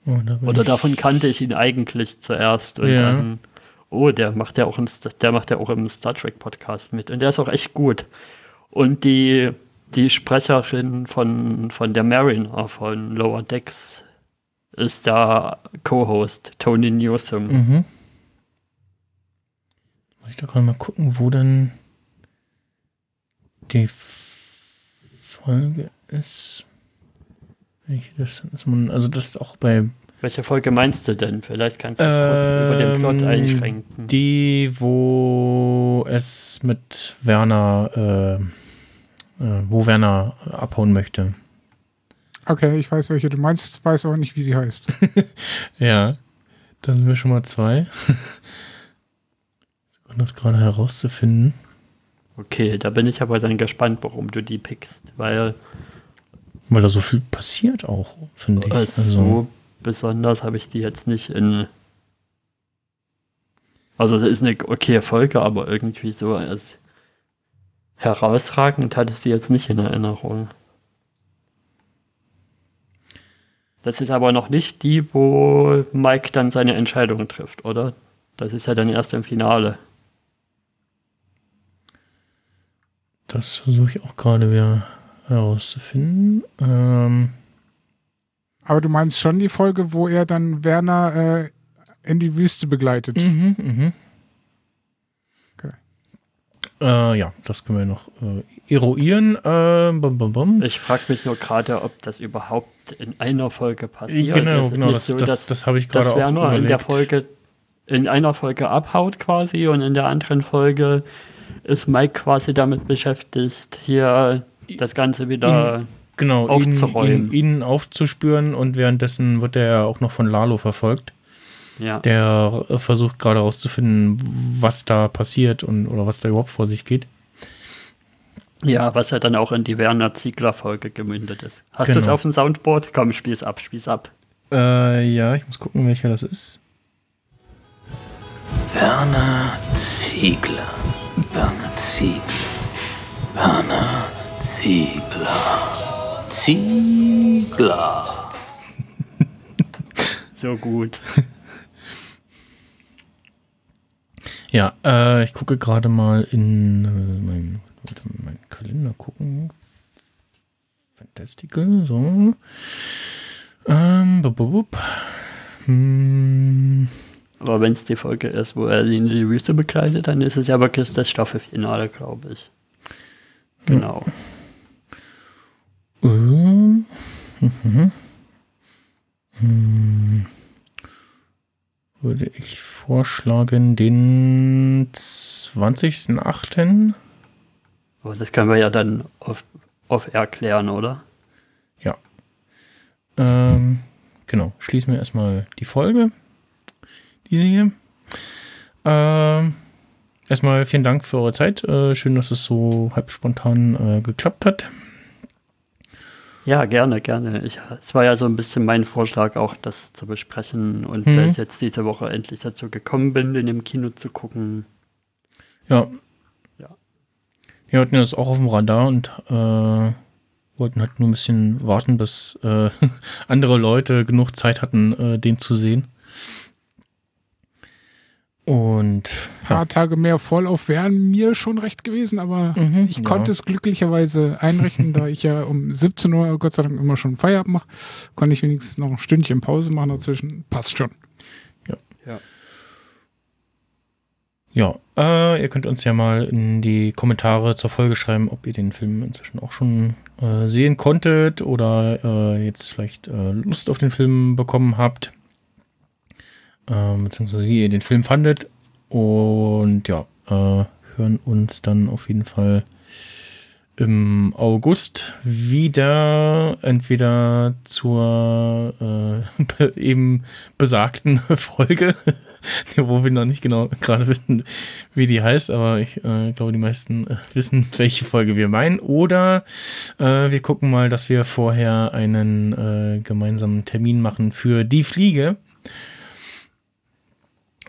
Oh, da Oder davon kannte ich ihn eigentlich zuerst. Und Ja. dann, oh, der macht ja auch einen, der macht ja auch im Star Trek Podcast mit. Und der ist auch echt gut. Und die, die Sprecherin von, von der Mariner von Lower Decks ist der Co-Host, Tony Newsom. Mhm. Muss ich doch gerade mal gucken, wo dann die Folge ist. Welche das dann ist man, also das ist auch bei Welche Folge meinst du denn? Vielleicht kannst du es kurz über den Plot Ähm, einschränken. die, wo es mit Werner, äh, äh, wo Werner abhauen möchte. Okay, ich weiß, welche du meinst, weiß aber nicht, wie sie heißt. Ja, da sind wir schon mal zwei. Versuchen das gerade herauszufinden. Okay, da bin ich aber dann gespannt, warum du die pickst. Weil Weil da so viel passiert auch, finde ich. äh, Also, so besonders habe ich die jetzt nicht in. Also, es ist eine okay Folge, aber irgendwie so als herausragend hatte ich sie jetzt nicht in Erinnerung. Das ist aber noch nicht die, wo Mike dann seine Entscheidung trifft, oder? Das ist ja dann erst im Finale. Das versuche ich auch gerade wieder herauszufinden. Ähm, Aber du meinst schon die Folge, wo er dann Werner äh, in die Wüste begleitet. mhm, mhm. Okay. Äh, ja, das können wir noch äh, eruieren. Äh, bum, bum, bum. Ich frage mich nur gerade, ob das überhaupt in einer Folge passiert. genau, ist genau, nicht das, so, das, dass- das habe ich gerade dass auch Werner in der überlegt. Folge in einer Folge abhaut quasi und in der anderen Folge ist Mike quasi damit beschäftigt, hier das Ganze wieder. genau, ihn, aufzuräumen. ihn, ihn aufzuspüren und währenddessen wird er auch noch von Lalo verfolgt. ja. Der versucht gerade herauszufinden, was da passiert und oder was da überhaupt vor sich geht. ja, was ja dann auch in die Werner Ziegler-Folge gemündet ist. Hast du es Genau. auf dem Soundboard? Komm, spiel's ab, spiel's ab. Äh, ja, ich muss gucken, welcher das ist. Werner Ziegler. Werner Ziegler. Werner Ziegler. Ziegler. So gut. Ja, äh, ich gucke gerade mal in äh, meinen mein Kalender gucken. Fantastical, so. Ähm, bup, bup. Hm, Aber wenn es die Folge ist, wo er sie in die Wüste begleitet, dann ist es ja wirklich das Staffelfinale, glaube ich. Genau. ähm, mhm. Hm, würde ich vorschlagen, den 20.08. Aber das können wir ja dann auf, auf erklären, oder? Ja. Ähm, genau. Schließen wir erstmal die Folge. Diese hier. Ähm, erstmal vielen Dank für eure Zeit. Äh, schön, dass es so halb spontan äh, geklappt hat. Ja, gerne, gerne. Ich, es war ja so ein bisschen mein Vorschlag, auch das zu besprechen. Und Mhm. da ich jetzt diese Woche endlich dazu gekommen bin, den im Kino zu gucken. Ja. Ja. Wir hatten das auch auf dem Radar und äh, wollten halt nur ein bisschen warten, bis äh, andere Leute genug Zeit hatten, äh, den zu sehen. Und Ein paar Tage mehr Vorlauf wären mir schon recht gewesen, aber Mhm, ich ja. konnte es glücklicherweise einrichten, da ich ja um 17 Uhr Gott sei Dank immer schon Feierabend mache, konnte ich wenigstens noch ein Stündchen Pause machen dazwischen. Passt schon. Ja. Ja, äh, ihr könnt uns ja mal in die Kommentare zur Folge schreiben, ob ihr den Film inzwischen auch schon äh, sehen konntet oder äh, jetzt vielleicht äh, Lust auf den Film bekommen habt. Äh, beziehungsweise wie ihr den Film fandet. Und ja, äh, hören uns dann auf jeden Fall im August wieder entweder zur äh, eben besagten Folge, wo wir noch nicht genau gerade wissen, wie die heißt, aber ich äh, glaube, die meisten äh, wissen, welche Folge wir meinen. Oder äh, wir gucken mal, dass wir vorher einen äh, gemeinsamen Termin machen für die Fliege.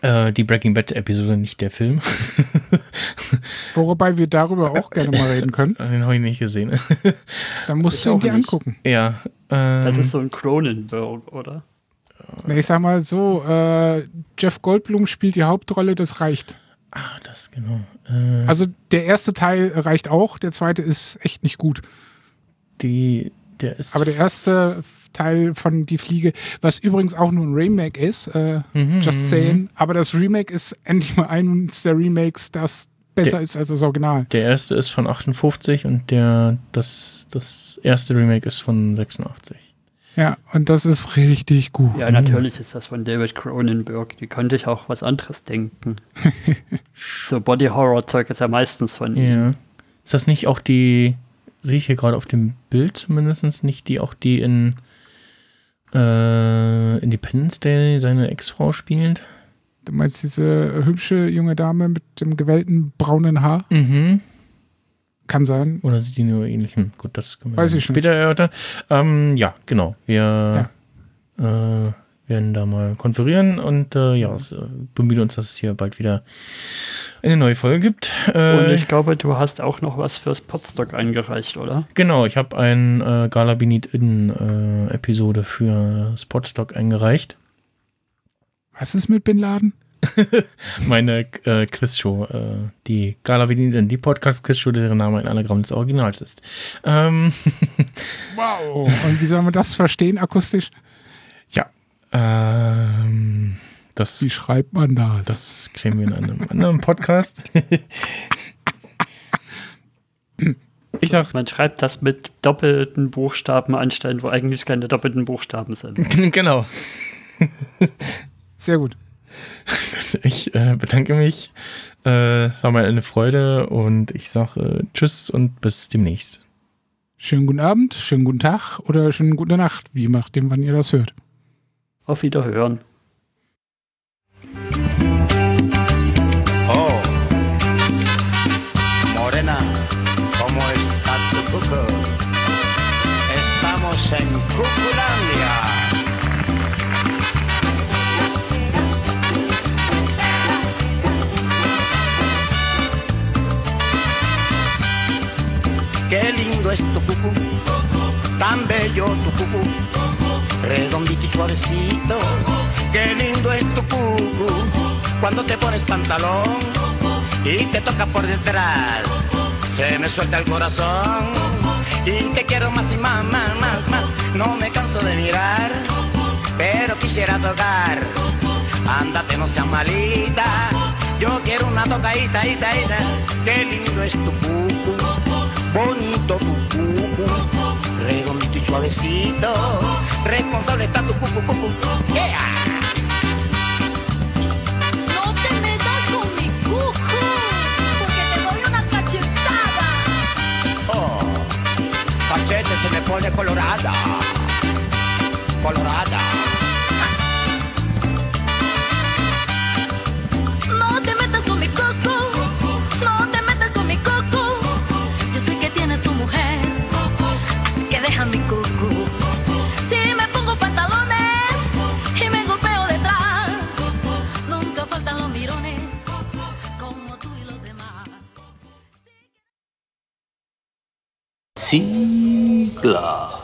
Äh, die Breaking Bad Episode, nicht der Film. Wobei wir darüber auch gerne mal reden können. Den habe ich nicht gesehen. Dann musst Ich du ihn dir angucken. ja. Ähm, Das ist so ein Cronenberg, oder? Na, Ich sag mal so, äh, Jeff Goldblum spielt die Hauptrolle, das reicht. Ah, das genau. Äh, Also der erste Teil reicht auch, der zweite ist echt nicht gut. die, der ist. Aber der erste Teil von Die Fliege, was übrigens auch nur ein Remake ist, äh, Mhm, just mhm, saying, aber das Remake ist endlich mal eines der Remakes, das besser Der- ist als das Original. Der erste ist von 58 und der das, das erste Remake ist von 86. Ja, und das ist richtig gut. Ja, natürlich ist das von David Cronenberg. Die konnte ich auch was anderes denken. so Body Horror Zeug ist ja meistens von ihm. Ja. Ist das nicht auch die, sehe ich hier gerade auf dem Bild zumindest, nicht die auch die in äh, Independence Day seine Ex-Frau spielt? Du meinst diese hübsche junge Dame mit dem gewellten braunen Haar? Mhm. Kann sein. Oder sind die nur ähnlich? Hm, gut, das können wir Weiß ich nicht. später erörtern. Ähm, ja, genau. Wir äh, werden da mal konferieren und äh, ja, es, äh, bemühen uns, dass es hier bald wieder eine neue Folge gibt. Äh, Und ich glaube, du hast auch noch was fürs Podstock eingereicht, oder? Genau, ich habe ein äh, Gala Benit In äh, Episode für Spotstock eingereicht. Was ist mit Bin Laden? Meine äh, Quizshow, äh, die Gala Benit In, die Podcast-Quizshow, deren Name ein Anagramm des Originals ist. Ähm, Wow. Und wie soll man das verstehen akustisch? Ähm, das, Wie schreibt man das? das klären wir in einem anderen Podcast. ich sag, Man schreibt das mit doppelten Buchstaben anstellen, wo eigentlich keine doppelten Buchstaben sind. genau. Sehr gut. Ich äh, bedanke mich. Äh, es war mal eine Freude und ich sage äh, Tschüss und bis demnächst. Schönen guten Abend, schönen guten Tag oder schönen gute Nacht, wie nachdem, wann ihr das hört. Wiederhören. Oh, Morena, ¿cómo está tu cuco? Estamos en Cuculandia. Qué lindo es tu cucú, tan bello tu cucú redondito y suavecito. Qué lindo es tu cucú, cuando te pones pantalón y te toca por detrás. Se me suelta el corazón y te quiero más y más, más, más, más. No me canso de mirar, pero quisiera tocar. Ándate, no seas malita. Yo quiero una tocadita, ita, ita. Qué lindo es tu cucu, bonito tu cucu, redondito suavecito. Responsable está tu cucu, cucu. Yeah. No te metas con mi cucu, porque te doy una cachetada. Oh, cachete se me pone colorada, colorada. 西格玛。